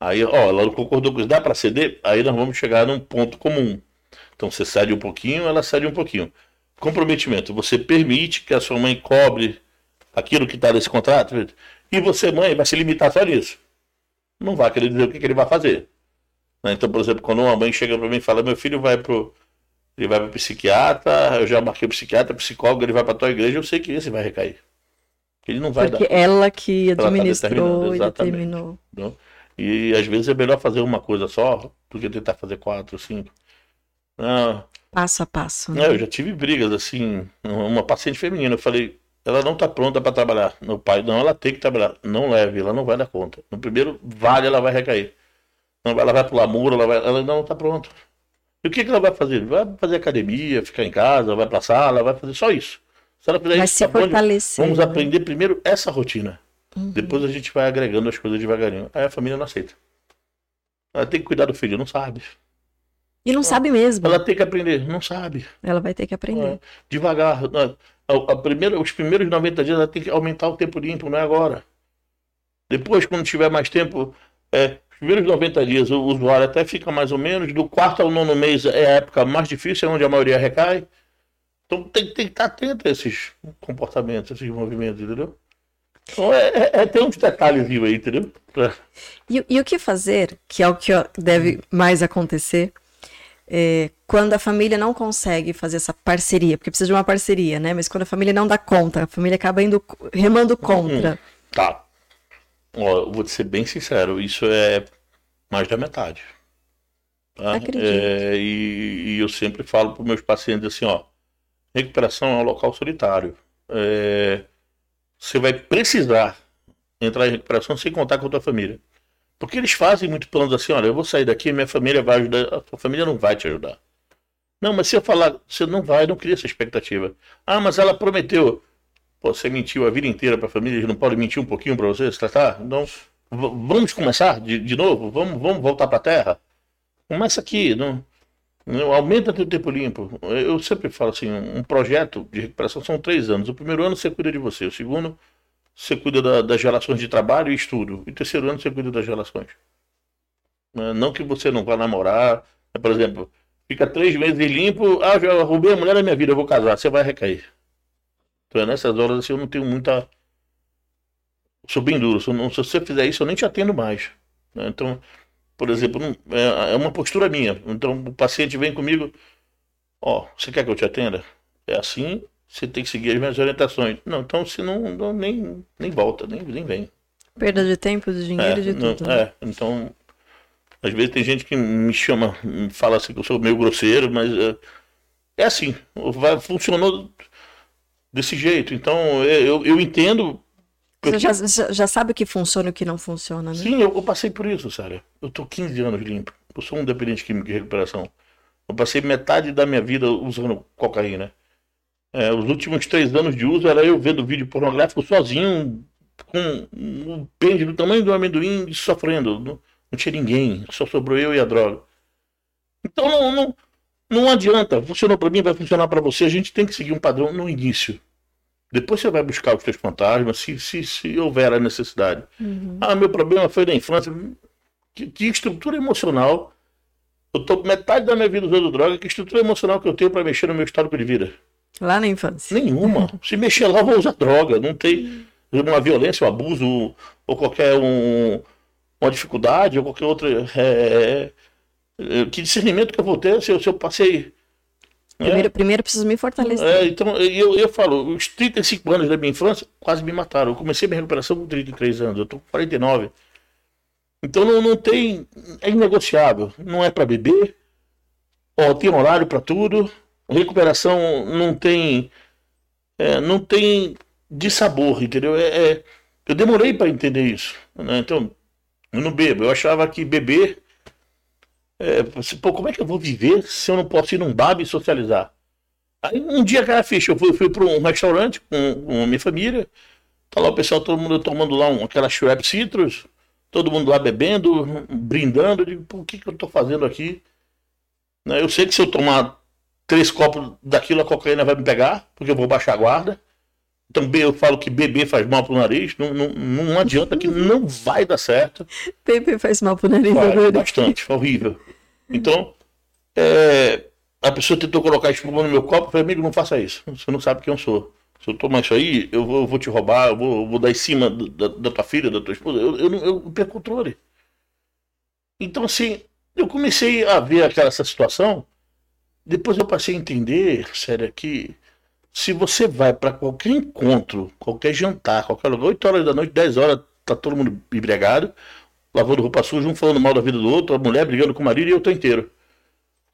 Aí, ó, ela concordou com isso, dá para ceder? Aí nós vamos chegar num ponto comum. Então você cede um pouquinho, ela cede um pouquinho. Comprometimento. Você permite que a sua mãe cobre aquilo que está nesse contrato? E você, mãe, vai se limitar só nisso. Não vai querer dizer o que, que ele vai fazer. Né? Então, por exemplo, quando uma mãe chega para mim e fala: meu filho vai pro ele vai para psiquiatra, eu já marquei o psiquiatra, psicólogo, ele vai para tua igreja, eu sei que esse vai recair. Ele não vai Porque dar. ela que tá administrou ela e determinou. E às vezes é melhor fazer uma coisa só do que tentar fazer quatro, cinco. Não, passo a passo. Né? Não, eu já tive brigas assim. Uma paciente feminina, eu falei, ela não está pronta para trabalhar. Meu pai, não, ela tem que trabalhar. Não leve, ela não vai dar conta. No primeiro vale, ela vai recair. Ela vai pular muro, ela vai. Ela não está pronta. E o que, que ela vai fazer? Vai fazer academia, ficar em casa, vai pra sala, vai fazer só isso. Se ela fizer vai isso, se fortalecer, vamos né? aprender primeiro essa rotina. Uhum. Depois a gente vai agregando as coisas devagarinho. Aí a família não aceita. Ela tem que cuidar do filho, não sabe. E não ela, sabe mesmo. Ela tem que aprender, não sabe. Ela vai ter que aprender. É, devagar. A, a primeira, os primeiros 90 dias ela tem que aumentar o tempo limpo, não é agora. Depois, quando tiver mais tempo, é, primeiros 90 dias o usuário até fica mais ou menos, do quarto ao nono mês é a época mais difícil, é onde a maioria recai. Então tem, tem que estar atento a esses comportamentos, esses movimentos, entendeu? Então é, é, é ter uns detalhes aí, entendeu? E, e, o que fazer, que é o que deve mais acontecer, é, quando a família não consegue fazer essa parceria, porque precisa de uma parceria, né? Mas quando a família não dá conta, a família acaba indo remando contra. Hum, tá. Ó, vou ser bem sincero, isso é mais da metade. Tá? É, e, e, eu sempre falo para meus pacientes assim, ó, recuperação é um local solitário. É, você vai precisar entrar em recuperação sem contar com a tua família. Porque eles fazem muito planos assim, olha, eu vou sair daqui, minha família vai ajudar, a tua família não vai te ajudar. Não, mas se eu falar, você não vai, não cria essa expectativa. Ah, mas ela prometeu. Pô, você mentiu a vida inteira para a família, eles não podem mentir um pouquinho para você, se tratar? Então, vamos começar de, de novo? Vamos, vamos voltar para a Terra? Começa aqui, não, não aumenta teu tempo limpo. Eu sempre falo assim, um projeto de recuperação são três anos. O primeiro ano você cuida de você, o segundo você cuida da, das relações de trabalho e estudo, e o terceiro ano você cuida das relações. Né? Não que você não vá namorar, por exemplo, fica três meses limpo, ah, já roubei a mulher da minha vida, eu vou casar, você vai recair. Nessas horas assim, eu não tenho muita. sou bem duro. Se, não, se você fizer isso, eu nem te atendo mais. Né? Então, por exemplo, não, é, é, uma postura minha. Então, o paciente vem comigo, ó, oh, você quer que eu te atenda? É assim, você tem que seguir as minhas orientações. Não, então se não, não nem, nem volta, nem, nem vem. Perda de tempo, de dinheiro, é, de não, tudo. Né? É, então, às vezes tem gente que me chama, me fala assim que eu sou meio grosseiro, mas é, é assim, vai, funcionou desse jeito. Então, eu, eu entendo. Você já, já, sabe o que funciona e o que não funciona, né? Sim, eu, eu passei por isso, sério. Eu tô 15 anos limpo. Eu sou um dependente químico de recuperação. Eu passei metade da minha vida usando cocaína. É, os últimos três anos de uso era eu vendo vídeo pornográfico sozinho, com um pêndulo do tamanho do amendoim, sofrendo. Não, não, tinha ninguém, só sobrou eu e a droga. Então não, não, não adianta. Funcionou para mim, vai funcionar para você. A gente tem que seguir um padrão no início. Depois você vai buscar os seus fantasmas, se, se, se houver a necessidade. Uhum. Ah, meu problema foi na infância. Que, que, estrutura emocional. Eu tô metade da minha vida usando droga. Que estrutura emocional que eu tenho para mexer no meu histórico de vida? Lá na infância. Nenhuma. se mexer lá, eu vou usar droga. Não tem uma violência, um abuso, ou qualquer um, uma dificuldade, ou qualquer outra. É, é, que discernimento que eu vou ter se eu, se eu passei Primeiro, é. primeiro preciso me fortalecer. É, então, eu, eu falo, os 35 anos da minha infância quase me mataram. Eu comecei minha recuperação com 33 anos, eu tô com 49. Então não, não tem. É inegociável. Não é para beber. Ó, tem horário para tudo. Recuperação não tem. É, não tem de sabor, entendeu? É, é eu demorei para entender isso. Né? Então, eu não bebo. Eu achava que beber é, pô, como é que eu vou viver se eu não posso ir num bar e socializar? Aí um dia, cara, ficha, eu fui, fui para um restaurante com, com a minha família, tá lá o pessoal, todo mundo tomando lá um, aquela Schweppes Citrus, todo mundo lá bebendo, brindando, eu digo, o que, que eu tô fazendo aqui? Né, eu sei que se eu tomar três copos daquilo, a cocaína vai me pegar, porque eu vou baixar a guarda. Também eu falo que beber faz mal pro nariz, não, não, não adianta que não vai dar certo. Beber faz mal pro nariz, vai, Bastante, horrível. Então, é, a pessoa tentou colocar espuma no meu copo, eu falei, amigo, não faça isso. Você não sabe quem eu sou. Se eu tomar isso aí, eu vou, eu vou te roubar, eu vou, eu vou dar em cima da, da, tua filha, da tua esposa. Eu, eu, eu, eu perco controle. Então, assim, eu comecei a ver aquela essa situação. Depois eu passei a entender, sério, que se você vai para qualquer encontro, qualquer jantar, qualquer lugar, 8 horas da noite, 10 horas, tá todo mundo embriagado, lavando roupa suja, um falando mal da vida do outro, a mulher brigando com o marido e eu tô inteiro.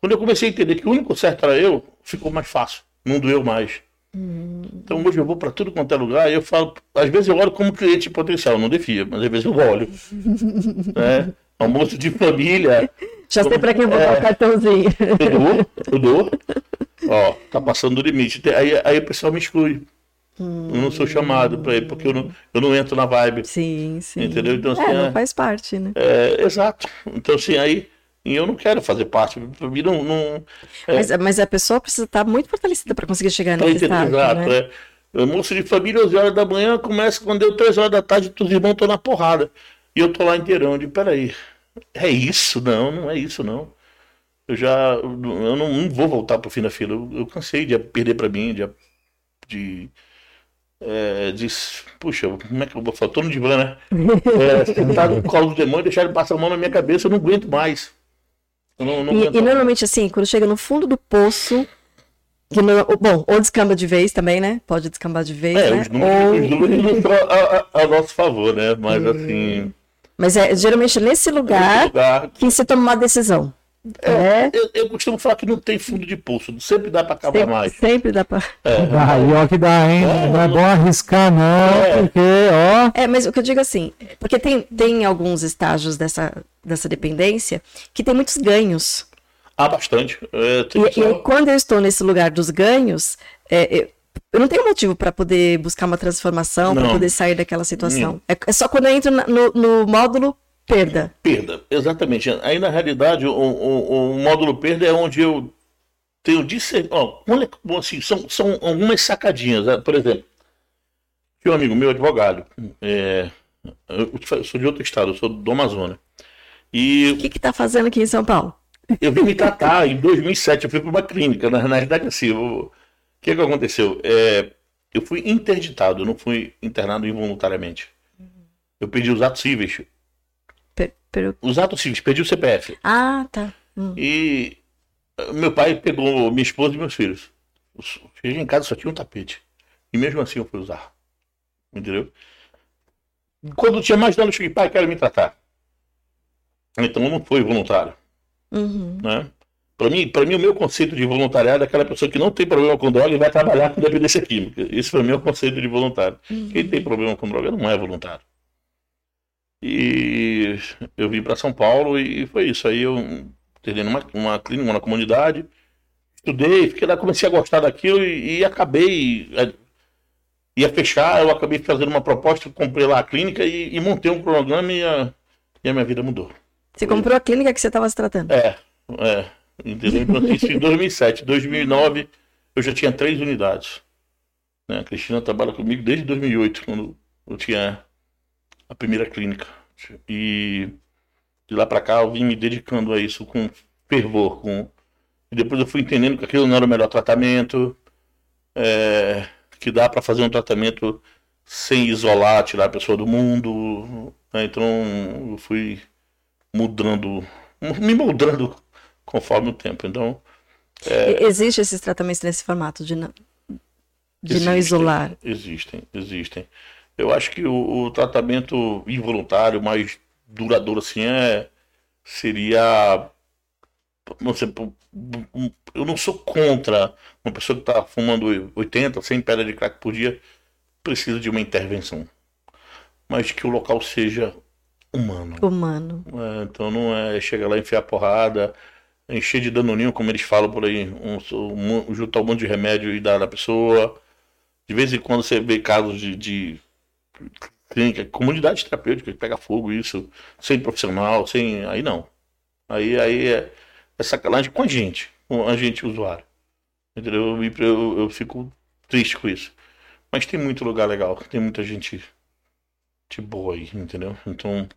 Quando eu comecei a entender que o único certo era eu, ficou mais fácil, não doeu mais. Hum. Então hoje eu vou para tudo quanto é lugar e eu falo, às vezes eu olho como cliente potencial, não defia, mas às vezes eu olho. né? Almoço de família. Já sei para quem vou é, dar o cartãozinho. Eu dou, eu dou. Ó, tá passando do limite. Aí, aí o pessoal me exclui. Hum. Eu não sou chamado para ir, porque eu não, eu não entro na vibe. Sim, sim. Entendeu? Então, assim, é, não é, faz parte, né? É, exato. Então, assim, aí eu não quero fazer parte. Para mim, não. não é... mas, mas a pessoa precisa estar muito fortalecida para conseguir chegar nesse estado. Exato, né? é. Almoço de família, 11 horas da manhã, começa quando deu 3 horas da tarde, todos os irmãos estão na porrada. E eu tô lá inteirão. Digo, peraí, é isso? Não, não é isso, não. Eu já. Eu não, não vou voltar pro fim da fila. Eu, eu cansei de perder para mim, de. de é, diz, puxa, como é que eu vou falar? Tô no divã, né? É, sentado no colo do demônio, deixar ele passar a mão na minha cabeça, eu não aguento mais. Não, não e, e, normalmente, assim, quando chega no fundo do poço, que no, bom, ou descamba de vez também, né? Pode descambar de vez. É, né? os números, ou... os números não estão a, a, a, nosso favor, né? Mas hum. assim. Mas é geralmente nesse lugar, lugar que se toma uma decisão. É, é. Eu, eu, costumo falar que não tem fundo de pulso, sempre dá para acabar sempre, mais. Sempre dá para. É. Aí, ó, que dá, hein? É, não é bom arriscar, não, é. porque, ó. É, mas o que eu digo assim, porque tem, tem alguns estágios dessa, dessa dependência que tem muitos ganhos. Ah, bastante. É, e, só... e, quando eu estou nesse lugar dos ganhos, é, eu, eu não tenho motivo para poder buscar uma transformação, para poder sair daquela situação. É, é, só quando eu entro no, no módulo Perda. Perda, exatamente. Aí, na realidade, o, o, o módulo perda é onde eu tenho discernimento. Assim, são, são algumas sacadinhas. Né? Por exemplo, tinha um amigo meu, advogado. É, eu sou de outro estado, eu sou do Amazonas. E... O que está fazendo aqui em São Paulo? Eu vim me tratar em 2007, eu fui para uma clínica. Na, na verdade, assim, o que, que aconteceu? É, eu fui interditado, eu não fui internado involuntariamente. Eu perdi os atos cíveis. Per. Os atos cíveis, perdi o CPF. Ah, tá. Hum. E meu pai pegou minha esposa e meus filhos. Cheguei em casa só tinha um tapete. E mesmo assim eu fui usar. Entendeu? Quando tinha mais dano, eu cheguei, pai, quero me tratar. Então não foi voluntário. Uhum. Né? Para mim, para mim, o meu conceito de voluntariado é aquela pessoa que não tem problema com droga e vai trabalhar com dependência química. Esse foi o meu conceito de voluntário. Uhum. Quem tem problema com droga não é voluntário. E eu vim para São Paulo e foi isso. Aí eu entrei numa uma clínica, uma comunidade, estudei, fiquei lá, comecei a gostar daquilo e, e acabei. É, ia fechar, eu acabei fazendo uma proposta, comprei lá a clínica e, e montei um programa e a, e a minha vida mudou. Você comprou a clínica que você estava se tratando? É, é. Entendeu? Então, isso em 2007. 2009 eu já tinha três unidades. Né? A Cristina trabalha comigo desde 2008, quando eu tinha a primeira clínica. E de lá para cá eu vim me dedicando a isso com fervor. Com... E depois eu fui entendendo que aquilo não era o melhor tratamento, é... que dá para fazer um tratamento sem isolar, tirar a pessoa do mundo. Né? Então eu fui mudando, me moldando conforme o tempo. Então. É... Existe esses tratamentos nesse formato de não, de existem, não isolar? Existem, existem. Eu acho que o, o, tratamento involuntário mais duradouro assim é seria não sei, eu não sou contra uma pessoa que está fumando 80, 100 pedras de crack por dia precisa de uma intervenção, mas que o local seja humano. Humano. É, então não é chegar lá e enfiar porrada, encher de danoninho, como eles falam por aí, um, um, juntar um monte de remédio e dar na pessoa. De vez em quando você vê casos de, de clínica, comunidade terapêutica que pega fogo, isso, sem profissional, sem. Aí não. Aí, aí é, é sacanagem com a gente, com a gente usuário. Entendeu? Eu, eu, eu fico triste com isso. Mas tem muito lugar legal, tem muita gente de boa aí, entendeu? Então,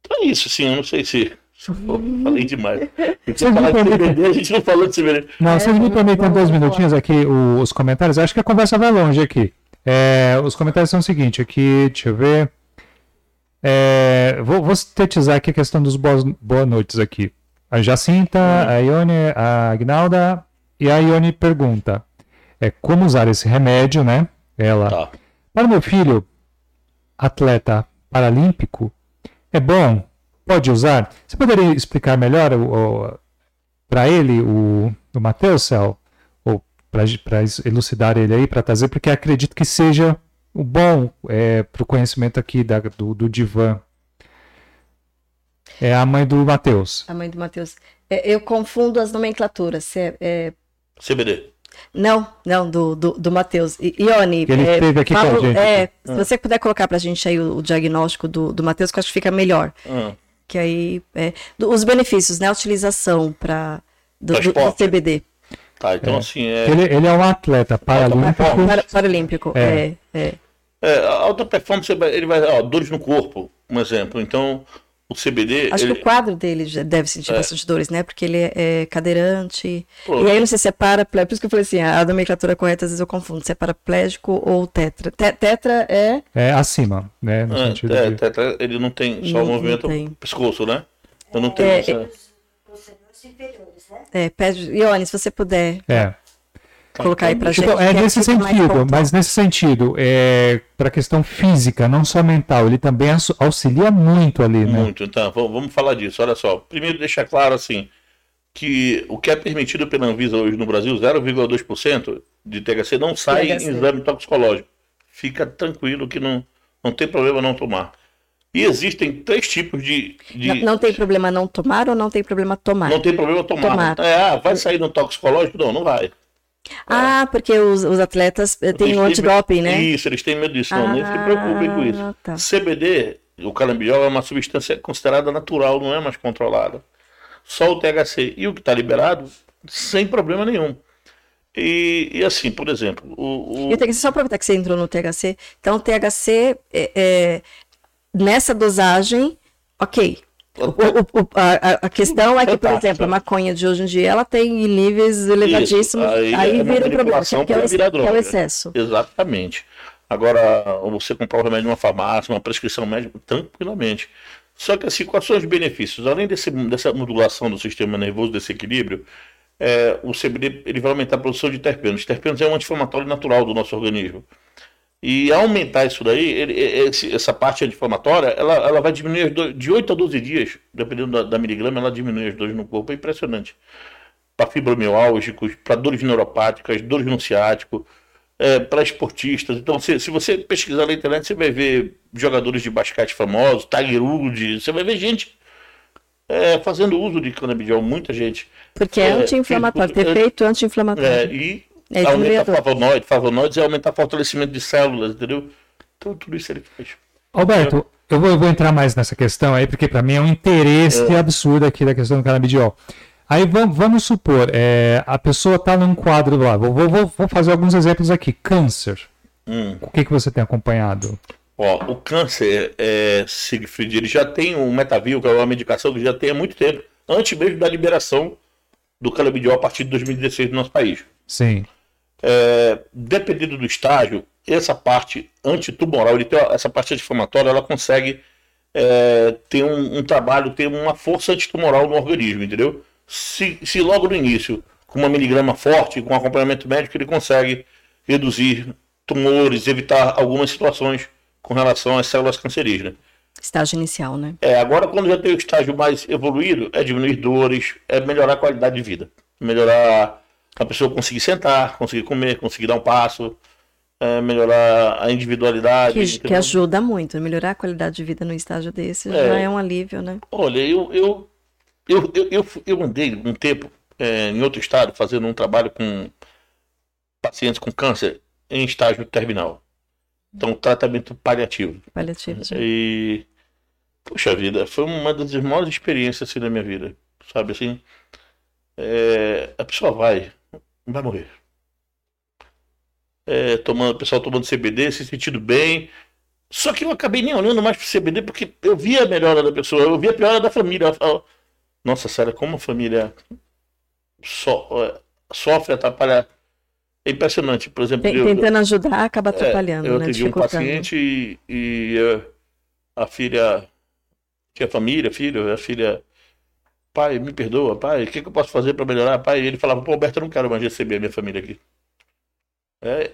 então é isso, assim, eu não sei se. Falei demais. Vocês me permitem... a gente não falou de CBD. Não, vocês me permitem dois minutinhos aqui os comentários. Acho que a conversa vai longe aqui. É, os comentários são o seguinte, aqui, deixa eu ver. É, vou, vou sintetizar aqui a questão dos boas, boas noites aqui. A Jacinta, hum. a Ione, a Agnalda e a Ione pergunta é, como usar esse remédio, né? Ela. Tá. Para meu filho, atleta paralímpico, é bom, pode usar. Você poderia explicar melhor para ele, o, o Matheus Cel, para elucidar ele aí, para trazer, porque acredito que seja o bom é, para o conhecimento aqui da, do, do Divan. É a mãe do Matheus. A mãe do Matheus. É, eu confundo as nomenclaturas. É, é... CBD. Não, não, do, do, do Matheus. Ione, ele é, esteve aqui Paulo, com a gente. É, ah. Se você puder colocar pra gente aí o, o diagnóstico do, do Matheus, que eu acho que fica melhor. Ah. Que aí, é, do, os benefícios, né? A utilização pra, do, do, do CBD. Tá, então é. assim. É... Ele, ele é um atleta paralímpico. Para, paralímpico, é. é. é. é alta performance, ele vai. Ó, dores no corpo, um exemplo. Então, o CBD. Acho ele... que o quadro dele já deve sentir é. bastante dores, né? Porque ele é, é cadeirante. Pô. E aí não sei se é paraplégico. Por isso que eu falei assim, a nomenclatura correta às vezes eu confundo. Se é paraplégico ou tetra. Te tetra é. É acima, né? No é, sentido é, de... tetra, ele não tem só o movimento pescoço, né? Eu não tenho. É, essa... é, é pede. Ione, se você puder. É colocar aí para tipo, gente. É nesse sentido, mas nesse sentido, é, para a questão física, não só mental, ele também auxilia muito ali, né? Muito, então, vamos falar disso. Olha só, primeiro deixar claro assim, que o que é permitido pela Anvisa hoje no Brasil, 0,2% de THC, não sai THC. em exame toxicológico. Fica tranquilo que não, não tem problema não tomar. E existem três tipos de. de... Não, não, tem problema não tomar ou não tem problema tomar? Não tem problema tomar. tomar. É, ah, vai sair no toxicológico? Não, não vai. Ah, porque os, os atletas eh, têm o um antidoping, né? Isso, eles têm medo disso. Não, ah, nem se preocupem com isso. Tá. CBD, o canabidiol, é uma substância considerada natural, não é mais controlada. Só o THC e o que está liberado, sem problema nenhum. E, e, assim, por exemplo, o, o... Eu tenho que só aproveitar que você entrou no THC. Então, o THC, é, é, nessa dosagem, ok. O, o, a, a, questão é que, por exemplo, a maconha de hoje em dia ela tem níveis elevadíssimos. Aí, aí é vira um problema, que é, o, que é o excesso. Exatamente. Agora, você comprar o remédio numa farmácia, uma prescrição médica, tranquilamente. Só que assim, quais são os benefícios? Além desse, dessa modulação do sistema nervoso, desse equilíbrio, é, o CBD ele vai aumentar a produção de terpenos. Terpenos é um anti-inflamatório natural do nosso organismo. E aumentar isso daí, ele, esse, essa parte anti-inflamatória, ela, ela vai diminuir de 8 a 12 dias, dependendo da, da miligrama, ela diminui as dores no corpo. É impressionante. Para fibromialgicos, para dores neuropáticas, dores no ciático, é, para esportistas. Então, se, se você pesquisar na internet, você vai ver jogadores de basquete famosos, Tiger Woods, você vai ver gente é, fazendo uso de canabidiol, muita gente. Porque é, é anti-inflamatório, ter feito anti-inflamatório. É, e é aumenta flavonoides, flavonoides e aumenta fortalecimento de células, entendeu? Então tudo isso ele faz. Alberto, eu vou, eu vou entrar mais nessa questão aí, porque para mim é um interesse é. absurdo aqui da questão do canabidiol. Aí vamos, vamos supor, é, a pessoa está num quadro lá, vou, vou, vou, fazer alguns exemplos aqui. Câncer. Hum. O que, que você tem acompanhado? Ó, o câncer, é, Siegfried, ele já tem um Metavil, que é uma medicação que já tem há muito tempo, antes mesmo da liberação do canabidiol a partir de 2016 no nosso país. Sim. É, dependendo do estágio, essa parte antitumoral, tem essa parte anti-inflamatória, ela consegue é, ter um, um, trabalho, ter uma força antitumoral no organismo, entendeu? Se, se logo no início, com uma miligrama forte, com acompanhamento médico, ele consegue reduzir tumores, evitar algumas situações com relação às células cancerígenas. Estágio inicial, né? É, agora quando já tem o estágio mais evoluído, é diminuir dores, é melhorar a qualidade de vida. Melhorar a pessoa conseguir sentar, conseguir comer, conseguir dar um passo, é, melhorar a individualidade. Que, que, ajuda muito, melhorar a qualidade de vida no estágio desse é, já é um alívio, né? Olha, eu, eu, eu, eu, eu, eu andei um tempo é, em outro estado fazendo um trabalho com pacientes com câncer em estágio terminal. Então, tratamento paliativo. Paliativo, sim. E, puxa vida, foi uma das maiores experiências assim, da minha vida. Sabe assim? É, a pessoa vai, vai morrer. É, tomando, o pessoal tomando CBD, se sentindo bem. Só que eu acabei nem olhando mais pro CBD porque eu via a melhora da pessoa, eu via a piora da família. Nossa, sério, como a família so, é, sofre, atrapalha é impressionante. Por exemplo, tentando eu, ajudar, acaba é, atrapalhando. É, eu né, atendi um paciente e, e, a filha tinha família, filho, a filha, pai, me perdoa, pai, o que, que eu posso fazer para melhorar? Pai, e ele falava, pô, Alberto, eu não quero mais receber a minha família aqui. É,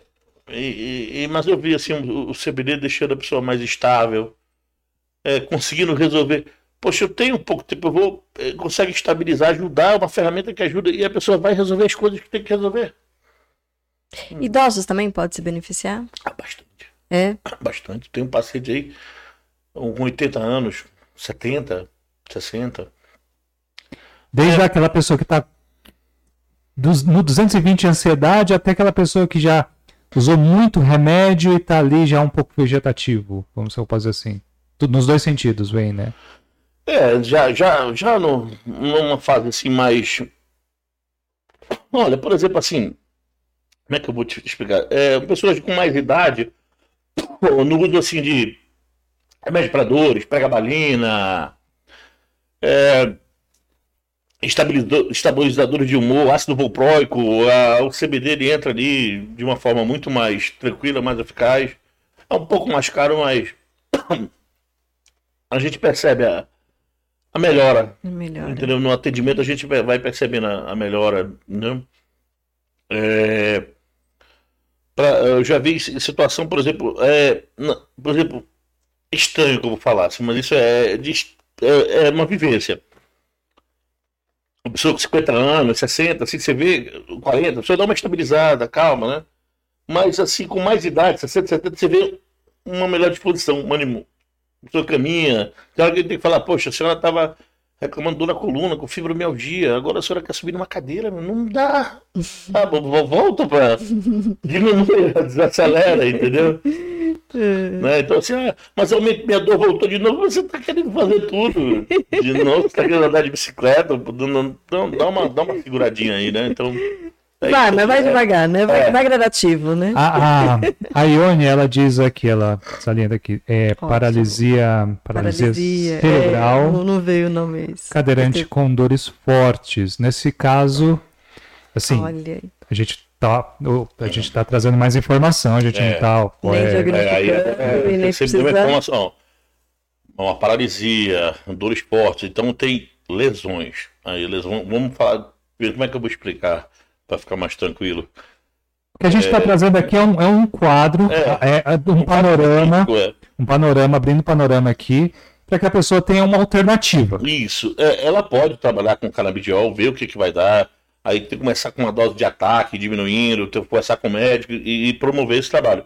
e, e, mas eu vi assim o, o CBD deixando a pessoa mais estável, é, conseguindo resolver. Poxa, eu tenho um pouco tempo, eu vou, é, consegue estabilizar, ajudar, uma ferramenta que ajuda e a pessoa vai resolver as coisas que tem que resolver. Hum. Idosos também podem se beneficiar? Ah, bastante. É? Bastante. Tem um paciente aí com 80 anos, 70, 60. Desde é. aquela pessoa que está no 220 ansiedade até aquela pessoa que já usou muito remédio e está ali já um pouco vegetativo, vamos fazer assim. Tudo nos dois sentidos, vem, né? É, já, já, já no, numa fase assim mais. Olha, por exemplo, assim, como é que eu vou te explicar? É, pessoas com mais idade, no uso assim de remédio para dores, pregabalina, é, estabilizadores de humor, ácido valproico, a, o CBD ele entra ali de uma forma muito mais tranquila, mais eficaz. É um pouco mais caro, mas a gente percebe a, a melhora. melhora. Entendeu? No atendimento a gente vai percebendo a, a melhora. Né? É, Pra, eu já vi situação, por exemplo, é, por exemplo, estranho como falasse, mas isso é, é, é uma vivência. Uma pessoa com 50 anos, 60, assim, você vê 40, a pessoa dá uma estabilizada, calma, né? Mas assim, com mais idade, 60, 70, você vê uma melhor disposição, um ânimo. A pessoa caminha. Tem hora que tem que falar, poxa, a senhora estava reclamando dor na coluna, com fibromialgia. Agora a senhora quer subir numa cadeira, não dá. Ah, volta para diminui, desacelera, entendeu? É. Né? Então assim, ah, mas aumento minha dor voltou de novo, você está querendo fazer tudo. De novo, você está querendo andar de bicicleta, não, não, dá, uma, dá uma figuradinha aí, né? Então. Vai, mas vai devagar, né? Vai, é. vai gradativo, né? A, a, a Ione, ela diz aqui, ela salienta aqui, é paralisia, paralisia, paralisia, cerebral. É, não veio o nome esse. Cadeirante com dores fortes. Nesse caso, assim, Olha. a gente tá, a gente tá trazendo mais informação, a gente é. não tá... Nem é, é, é, nem precisa... uma informação. Uma paralisia, dores fortes, então tem lesões. Aí, lesões, vamos falar, como é que eu vou explicar? para ficar mais tranquilo. O que a gente está é... trazendo aqui é um, é um quadro, é, é, é um, um panorama, é. um panorama, abrindo um panorama aqui, para que a pessoa tenha uma alternativa. Isso, é, ela pode trabalhar com canabidiol, ver o que, que vai dar, aí tem que começar com uma dose de ataque, diminuindo, tem que conversar com o médico e, e promover esse trabalho.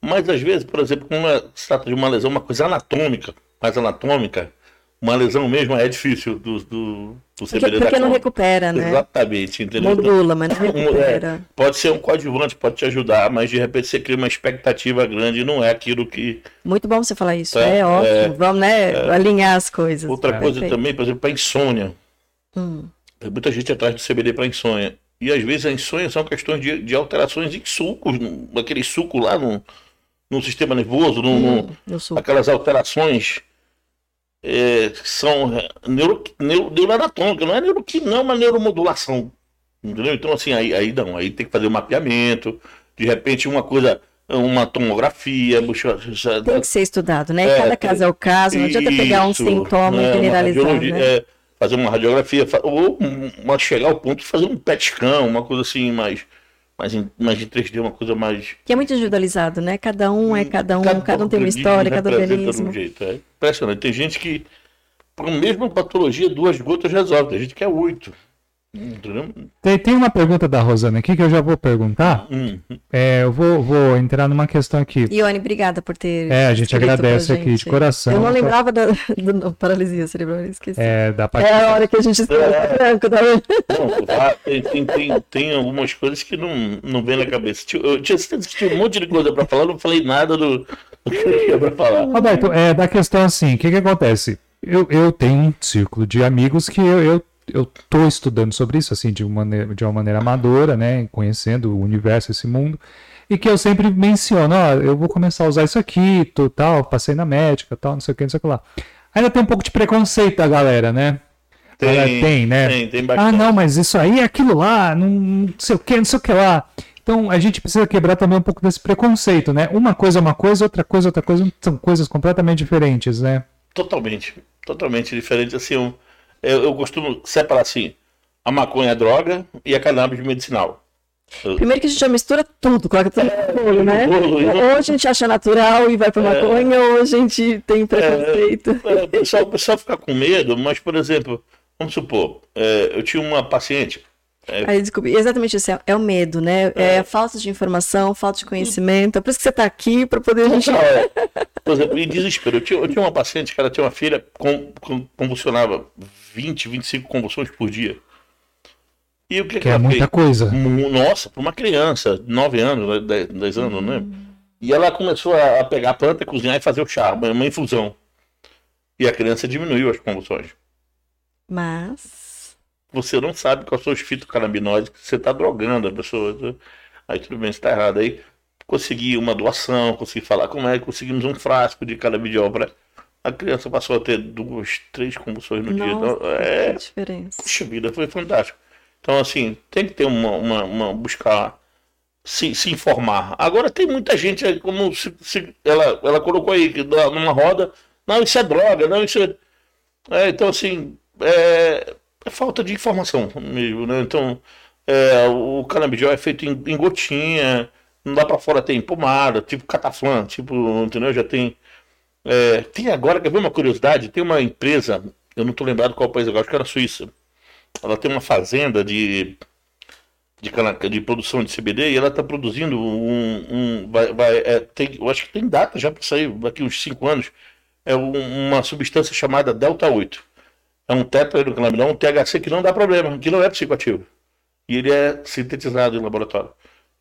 Mas às vezes, por exemplo, quando se trata de uma lesão, uma coisa anatômica, mais anatômica, uma lesão mesmo é difícil do, do, do CBD porque, porque não recupera, né? Exatamente, entendeu? Modula, mas não recupera. É, pode ser um coadjuvante, pode te ajudar, mas de repente você cria uma expectativa grande e não é aquilo que. Muito bom você falar isso, é, é ótimo. É, Vamos, né, é. alinhar as coisas. Outra coisa Perfeito. também, por exemplo, para insônia. Hum. Tem muita gente atrás do CBD para insônia. E às vezes a insônia são questões de, de alterações em sucos, aquele suco lá no, no sistema nervoso, no, hum, no aquelas alterações é, são neuro, neuro, neuroanatômicas, não é neuroquímica, não é uma neuromodulação. Entendeu? Então, assim, aí, aí não, aí tem que fazer um mapeamento, de repente uma coisa, uma tomografia. Tem que ser estudado, né? É, Cada caso é o caso, não adianta pegar um sintoma né, e generalizar. Né? É, fazer uma radiografia, ou uma, chegar ao ponto de fazer um PET scan, uma coisa assim mais mas em, mas em 3D uma coisa mais. Que é muito individualizado, né? Cada um é cada um, cada, cada um tem uma história, cada organismo. Um jeito, é impressionante. Tem gente que, para a mesma patologia, duas gotas resolve. Tem gente que é oito. Tem, tem uma pergunta da Rosana aqui que eu já vou perguntar. Hum. É, eu vou, vou entrar numa questão aqui. Ione, obrigada por ter. É, a gente agradece aqui de coração. Eu não lembrava da, da paralisia cerebral, esqueci. É, da parte... é a hora que a gente está é. branco, tá vendo? Não, tem, tem, tem, algumas coisas que não, não vem na cabeça. Eu tinha, tinha um monte de coisa para falar, não falei nada do, do que eu tinha para falar. Roberto, é da questão assim: o que, que acontece? Eu, eu tenho um círculo de amigos que eu, eu eu estou estudando sobre isso, assim, de uma, maneira, de uma maneira amadora, né, conhecendo o universo, esse mundo, e que eu sempre menciono, ó, eu vou começar a usar isso aqui, tô, tal, passei na médica, tal, não sei o que, não sei o que lá. Ainda tem um pouco de preconceito da galera, né? Tem, tem né? Tem, tem ah, não, mas isso aí é aquilo lá, não, não sei o que, não sei o que lá. Então a gente precisa quebrar também um pouco desse preconceito, né? Uma coisa é uma coisa, outra coisa, outra coisa, são coisas completamente diferentes, né? Totalmente, totalmente diferente. Assim, um, eu, eu costumo separar assim: a maconha é droga e a cannabis medicinal. Primeiro que a gente já mistura tudo, coloca tudo no bolo, né? Ou a gente acha natural e vai para é. maconha, é, ou a gente tem preconceito. É, é, o, pessoal, o pessoal fica com medo, mas, por exemplo, vamos supor, é, eu tinha uma paciente. É, Aí, desculpe, exatamente isso, é, o medo, né? É, a falta de informação, falta de conhecimento. É por isso que você está aqui, para poder a gente. Não, por exemplo, em desespero. Eu tinha, eu tinha uma paciente que ela tinha uma filha com, com, convulsionava 20, 25 convulsões por dia. E o que, que, que é muita fez? coisa. Nossa, para uma criança, 9 anos, 10, 10 anos, né? E ela começou a pegar a planta, cozinhar e fazer o chá, uma infusão. E a criança diminuiu as convulsões. Mas. Você não sabe quais são os fitocannabinoides que você está drogando a pessoa. Aí tudo bem, está errado. Aí consegui uma doação, consegui falar com ela, conseguimos um frasco de canabidiol para a criança passou a ter duas, três convulsões no Nossa, dia. Então, é, diferença. Puxa vida, foi fantástico. Então, assim, tem que ter uma, uma, uma buscar se, se informar. Agora tem muita gente, como se, se ela, ela colocou aí numa roda, não, isso é droga, não, isso é. é então, assim, é, é, falta de informação mesmo, né? Então, é, o canabidiol é feito em, em gotinha, não dá para fora tem pomada, tipo cataflã, tipo, entendeu? Já tem é, tem agora, quer ver uma curiosidade? Tem uma empresa, eu não estou lembrado qual país agora, acho que era a Suíça. Ela tem uma fazenda de, de, de produção de CBD e ela está produzindo um. um vai, vai, é, tem, eu acho que tem data já para sair, daqui uns 5 anos. É um, uma substância chamada Delta 8. É um tetraidrocannabinol, um THC que não dá problema, que não é psicoativo. E ele é sintetizado em laboratório.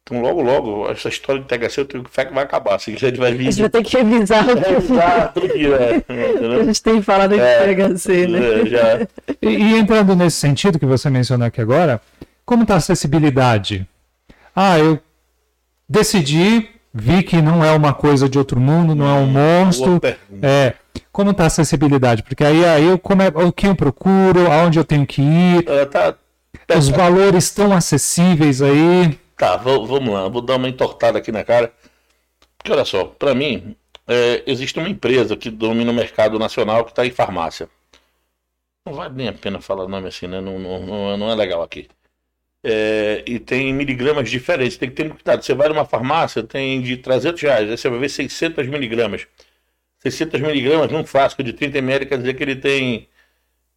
Então, logo, logo, essa história de THC eu tenho fé que vai acabar. Assim, a gente vai vir. A gente vai ter que revisar o que revisar tudo que é. A gente tem falado de é, THC, né? É, já. E, e, entrando nesse sentido que você mencionou aqui agora, como está a acessibilidade? Ah, eu decidi, vi que não é uma coisa de outro mundo, não é um monstro. É, como está a acessibilidade? Porque aí, aí eu, como é, o que eu procuro, aonde eu tenho que ir, uh, tá, tá, os tá. valores estão acessíveis aí. Tá, vamos lá, vou dar uma entortada aqui na cara. Porque olha só, para mim, é, existe uma empresa que domina o mercado nacional que está em farmácia. Não vale nem a pena falar nome assim, né? Não, não, não é legal aqui. É, e tem miligramas diferentes, tem que ter cuidado. Você vai numa farmácia, tem de 300 reais, aí você vai ver 600 miligramas. 600 miligramas num frasco de 30 ml quer dizer que ele tem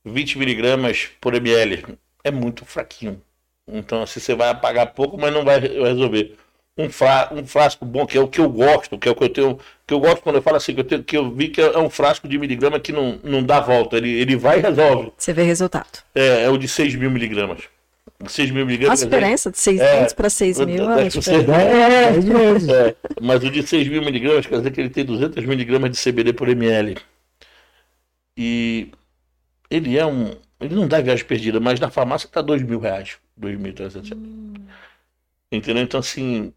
20 miligramas por ml. É muito fraquinho. Então, assim, você vai apagar pouco, mas não vai resolver. Um, fra um frasco bom, que é o que eu gosto, que é o que eu tenho. Que eu gosto quando eu falo assim, que eu, tenho, que eu vi que é um frasco de miligrama que não, não dá volta. Ele, ele vai e resolve. Você vê resultado. É, é o de 6 mil miligramas. 6 mil miligramas. A diferença de 600 é, para 6 mil é, é, é, Mas o de 6 mil miligramas quer dizer que ele tem 200 miligramas de CBD por ml. E ele é um. Ele não dá viagem perdida, mas na farmácia está 2 mil reais. 2.300 hum. Entendeu? Então, assim.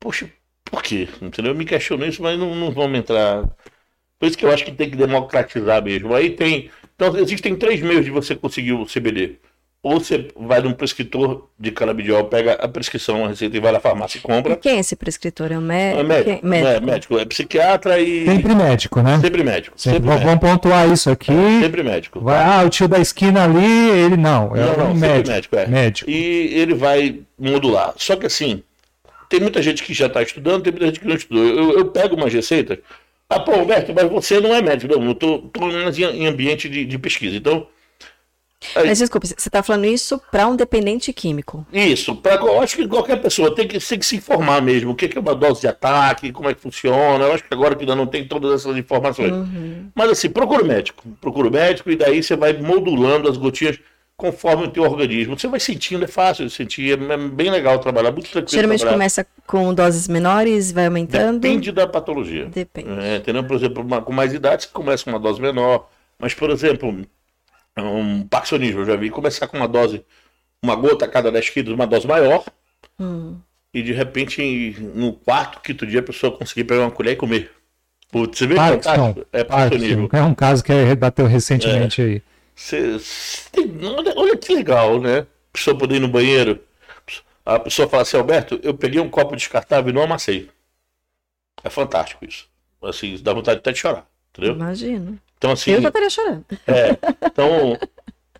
Poxa, por quê? Entendeu? Eu me questiono isso, mas não, não vamos entrar. Por isso que eu acho que tem que democratizar mesmo. Aí tem. Então, existem três meios de você conseguir o CBD ou você vai num prescritor de canabidiol, pega a prescrição, a receita e vai na farmácia e compra. E quem é esse prescritor? É o médico? É médico, quem? médico. É, médico. É psiquiatra e. Sempre médico, né? Sempre médico. Sempre, sempre Vamos pontuar isso aqui. É, sempre médico. Vai, ah, o tio da esquina ali, ele não. É não, não, médico. médico, é. médico. E ele vai modular. Só que assim, tem muita gente que já está estudando, tem muita gente que não estudou. Eu, eu pego umas receitas. Ah, pô, Roberto, mas você não é médico. Não, eu estou em ambiente de, de pesquisa. Então mas desculpe, você está falando isso para um dependente químico? Isso, pra, eu acho que qualquer pessoa tem que, tem que se informar mesmo. O que é uma dose de ataque, como é que funciona. Eu acho que agora que ainda não tem todas essas informações. Uhum. Mas assim, procura o médico. Procura o médico e daí você vai modulando as gotinhas conforme o teu organismo. Você vai sentindo, é fácil de sentir, é bem legal trabalhar, muito tranquilo. Geralmente trabalhar. começa com doses menores, vai aumentando? Depende da patologia. Depende. É, entendeu? Por exemplo, com mais idade você começa com uma dose menor. Mas, por exemplo, um parkinsonismo. Eu já vi começar com uma dose, uma gota a cada 10 quilos, uma dose maior. Hum. E de repente, no quarto, quinto dia, a pessoa conseguir pegar uma colher e comer. Putz, você vê Parkinson, é Parkinson. É um caso que rebateu recentemente é. aí. Cê, cê, olha, olha que legal, né? A pessoa poder ir no banheiro. A pessoa fala assim, Alberto, eu peguei um copo descartável e não amassei. É fantástico isso. Assim, dá vontade até de chorar, entendeu? Imagino. Então, assim, eu já estaria chorando. É, então,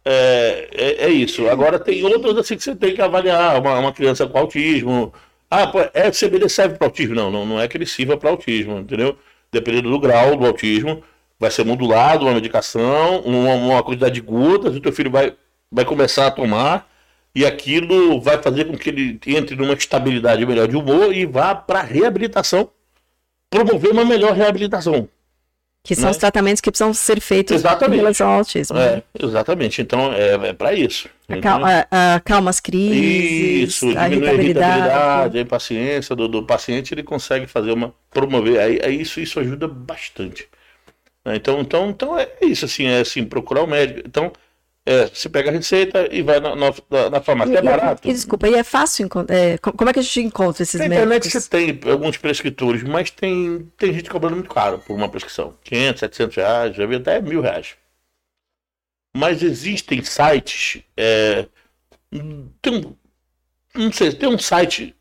é, é, é, isso. Agora tem outras assim que você tem que avaliar. Uma, uma criança com autismo. Ah, é, CBD serve para autismo? Não, não, não é que ele sirva para autismo, entendeu? Dependendo do grau do autismo, vai ser modulado uma medicação, uma, uma quantidade de gotas, o teu filho vai, vai começar a tomar e aquilo vai fazer com que ele entre numa estabilidade melhor de humor e vá para reabilitação, promover uma melhor reabilitação. Que são né? os tratamentos que precisam ser feitos exatamente. em relação ao autismo. É, exatamente. Então, é, é para isso. Acalma, acalma as crises. Isso, a diminui a irritabilidade, a impaciência do, do paciente, ele consegue fazer uma. promover. Aí, aí isso, isso ajuda bastante. Então, então, então é isso, assim, é assim, procurar o médico. Então, é, você pega a receita e vai na, na, na farmácia. E, é barato. E, desculpa, e é fácil é, Como é que a gente encontra esses na médicos? Na internet você tem alguns prescritores, mas tem, tem gente cobrando muito caro por uma prescrição. 500, 700 reais, já vi até mil reais. Mas existem sites. É, tem um, não sei, tem um site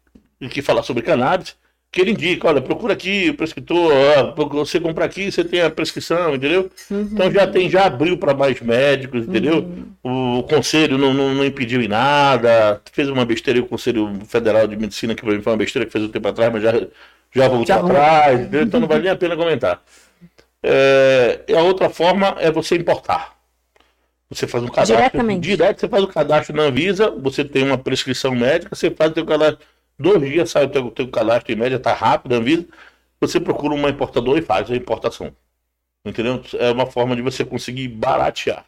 que fala sobre cannabis que ele indica, olha, procura aqui o prescritor, você compra aqui, você tem a prescrição, entendeu? Uhum. Então já tem, já abriu para mais médicos, entendeu? Uhum. O, conselho não, não, não, impediu em nada, fez uma besteira o Conselho Federal de Medicina, que para mim foi uma besteira que fez um tempo atrás, mas já, já voltou já atrás, entendeu? então não vale nem a pena comentar. É, a outra forma é você importar. Você faz um cadastro direto, você faz o cadastro na Anvisa, você tem uma prescrição médica, você faz o seu cadastro Dois dias sai o teu, teu cadastro em média, tá rápido, Anvisa. Você procura uma importadora e faz a importação. Entendeu? É uma forma de você conseguir baratear.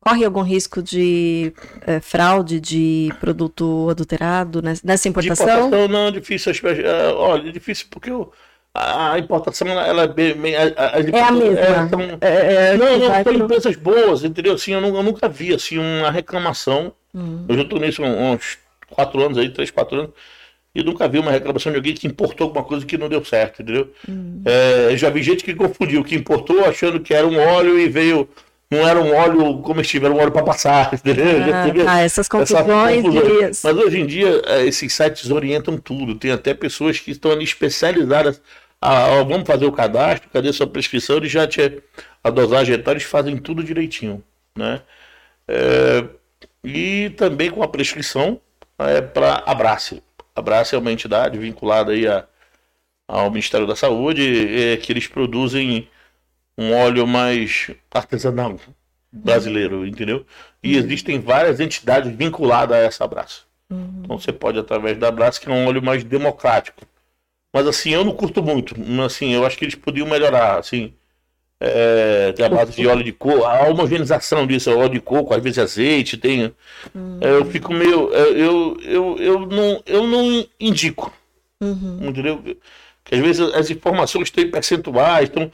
Corre algum risco de é, fraude de produto adulterado nessa importação? De importação não, é difícil. É, olha, é difícil porque eu, a importação ela é bem. bem a, a, é a mesma. É, é, é, não, não, são empresas boas, entendeu? Assim, eu, eu, nunca vi assim, uma reclamação Uhum. Eu já estou nisso há uns quatro anos aí, três, quatro anos, e nunca vi uma reclamação de alguém que importou alguma coisa que não deu certo, entendeu? Uhum. É, já vi gente que confundiu, que importou achando que era um óleo e veio não era um óleo comestível, era um óleo para passar. Entendeu? Ah, ah, essas confusões. Essa Mas hoje em dia, é, esses sites orientam tudo. Tem até pessoas que estão ali especializadas. Ah, vamos fazer o cadastro, cadê sua prescrição? Eles já te, a dosagem etária, eles fazem tudo direitinho. Né? É, e também com a prescrição é, para a Brace. A Brace é uma entidade vinculada aí a, ao Ministério da Saúde, é, que eles produzem um óleo mais artesanal brasileiro, entendeu? E uhum. existem várias entidades vinculadas a essa Abraça. Uhum. Então você pode através da Abraça, que é um óleo mais democrático. Mas assim, eu não curto muito. Assim, eu acho que eles podiam melhorar, assim. É, tem a base de óleo de coco, a homogeneização disso, óleo de coco, às vezes azeite, tem. Uhum. É, eu fico meio. É, eu, eu, eu, não, eu não indico. Uhum. Entendeu? Que às vezes as informações têm percentuais, então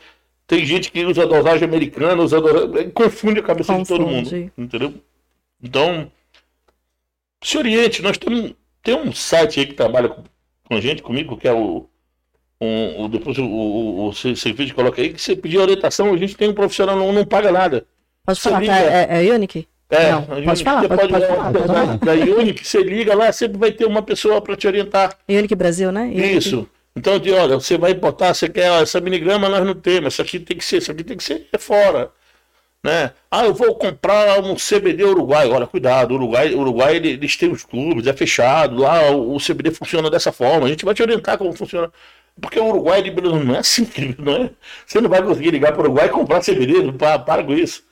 tem gente que usa dosagem americana, usa dosagem... confunde a cabeça confunde. de todo mundo. Entendeu? Então, se oriente. Nós temos tem um site aí que trabalha com, com a gente, comigo, que é o. Um, o depois o, o, o serviço coloca aí, que você pedir orientação, a gente tem um profissional, não, não paga nada. Pode falar, liga, é, é, é Unique? É, não, pode, Unique, falar, pode, pode, falar, pode falar. Da Unique, você liga lá, sempre vai ter uma pessoa para te orientar. Unique Brasil, né? Unique. Isso. Então, de, olha, você vai importar, você quer, ó, essa miligrama nós não temos, isso aqui tem que ser, isso aqui tem que ser fora. Né? Ah, eu vou comprar um CBD Uruguai. Olha, cuidado, Uruguai, Uruguai eles têm os clubes, é fechado, lá o, o CBD funciona dessa forma. A gente vai te orientar como funciona. Porque o Uruguai não é assim, não é? Você não vai conseguir ligar para o Uruguai e comprar CBD, para, para com isso.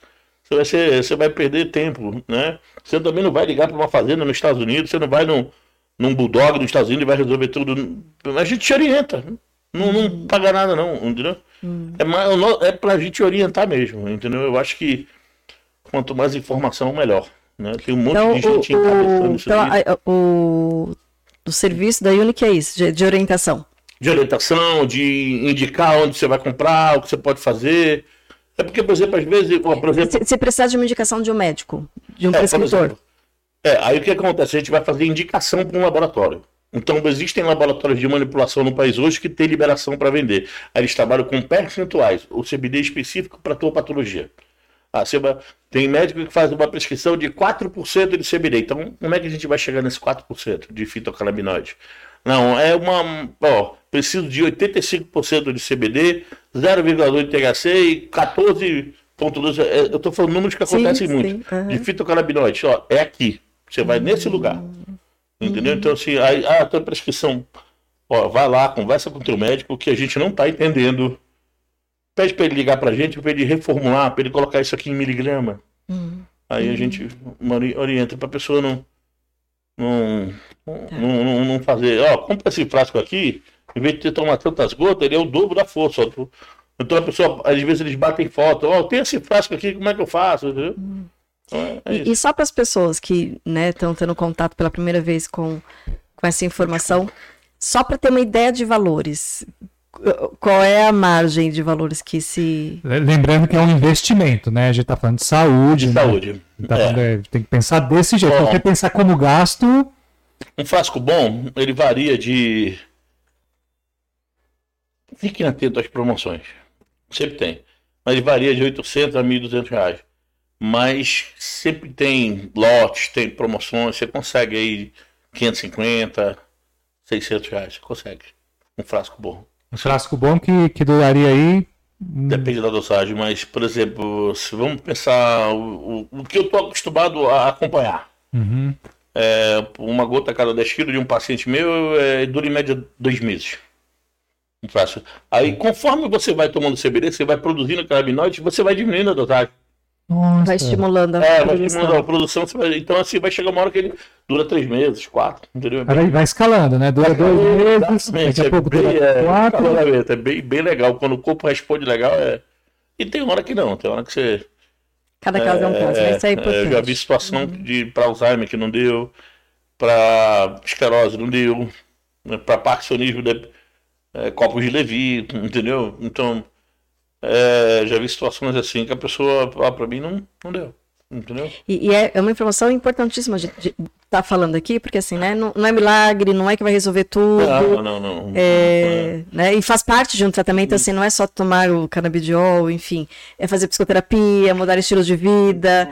Você vai, ser, você vai perder tempo, né? Você também não vai ligar para uma fazenda nos Estados Unidos, você não vai num, num bulldog nos Estados Unidos e vai resolver tudo. A gente te orienta. Não, não hum. paga nada, não, entendeu? Hum. É, mais, é pra gente orientar mesmo, entendeu? Eu acho que quanto mais informação, melhor. Né? Tem um monte então, de gente o, encabeçando isso então, a, o, o serviço da Unique é isso, de, de, orientação. De orientação, de indicar onde você vai comprar, o que você pode fazer. É porque, por exemplo, às vezes. Por exemplo, se precisar de uma indicação de um médico, de um é, prescritor. É, aí o que acontece? A gente vai fazer indicação para um laboratório. Então, existem laboratórios de manipulação no país hoje que têm liberação para vender. Aí eles trabalham com percentuais, o CBD específico para a tua patologia. Ah, tem médico que faz uma prescrição de 4% de CBD. Então, como é que a gente vai chegar nesse 4% de fitocannabinoide? Não, é uma. Ó, preciso de 85% de CBD, 0,2 de THC e 14,2. É, eu estou falando números que acontecem sim, muito. Sim, uhum. De fitocannabinoide. Ó, é aqui. Você vai nesse lugar. Entendeu? Então, assim, aí, ah, a tua prescrição, ó, vai lá, conversa com o teu médico que a gente não está entendendo. Pede para ele ligar para a gente, para ele reformular, para ele colocar isso aqui em miligrama. Uhum. Aí a gente orienta para a pessoa não não, tá. não, não, não, fazer. Ó, compra esse frasco aqui, em vez de tomar tantas gotas, ele é o dobro da força. Então a pessoa, às vezes eles batem foto, ó, tem esse frasco aqui, como é que eu faço? Entendeu? Uhum. É, é e, e, só para as pessoas que estão né, tendo contato pela primeira vez com, com essa informação, só para ter uma ideia de valores, qual é a margem de valores que se. Lembrando que é um investimento, né? A gente está falando de saúde. De né? saúde. Tá falando, é, tem que pensar desse jeito. Bom, Porque pensar como gasto. Um frasco bom, ele varia de. Fiquem atentos às promoções. Sempre tem. Mas ele varia de 800 a 1.200 reais mas sempre tem lotes, tem promoções, você consegue aí 550, 600 reais, você consegue. Um frasco bom. Um frasco bom que, que duraria aí? Depende da dosagem, mas, por exemplo, se vamos pensar o, o, o que eu estou acostumado a acompanhar. Uhum. É, uma gota a cada 10 quilos de um paciente meu é, dura em média dois meses. Um. Aí, conforme você vai tomando CBD, você vai produzindo canabinoides, você vai diminuindo a dosagem. Nossa. Vai estimulando a é, vai estimulando a produção. Então, assim, vai chegar uma hora que ele dura três meses, quatro, entendeu? Vai, vai escalando, né? Dura dois meses, daqui a é pouco bem, dura é, quatro. É bem, bem legal. Quando o corpo responde legal, é... E tem hora que não, tem hora que você... Cada caso é, é um caso, é, isso é importante. Eu já vi situação uhum. de para Alzheimer que não deu, para esclerose não deu, né? para parkinsonismo, de, é, copos de Levi, entendeu? Então... É, já vi situações assim que a pessoa, ah, pra mim não, não deu. Entendeu? E, e é, é, uma informação importantíssima de estar tá falando aqui, porque assim, né? Não, não, é milagre, não é que vai resolver tudo. Não, não, não. É, Né, e faz parte de um tratamento, assim, não é só tomar o canabidiol, enfim. É fazer psicoterapia, mudar estilo de vida.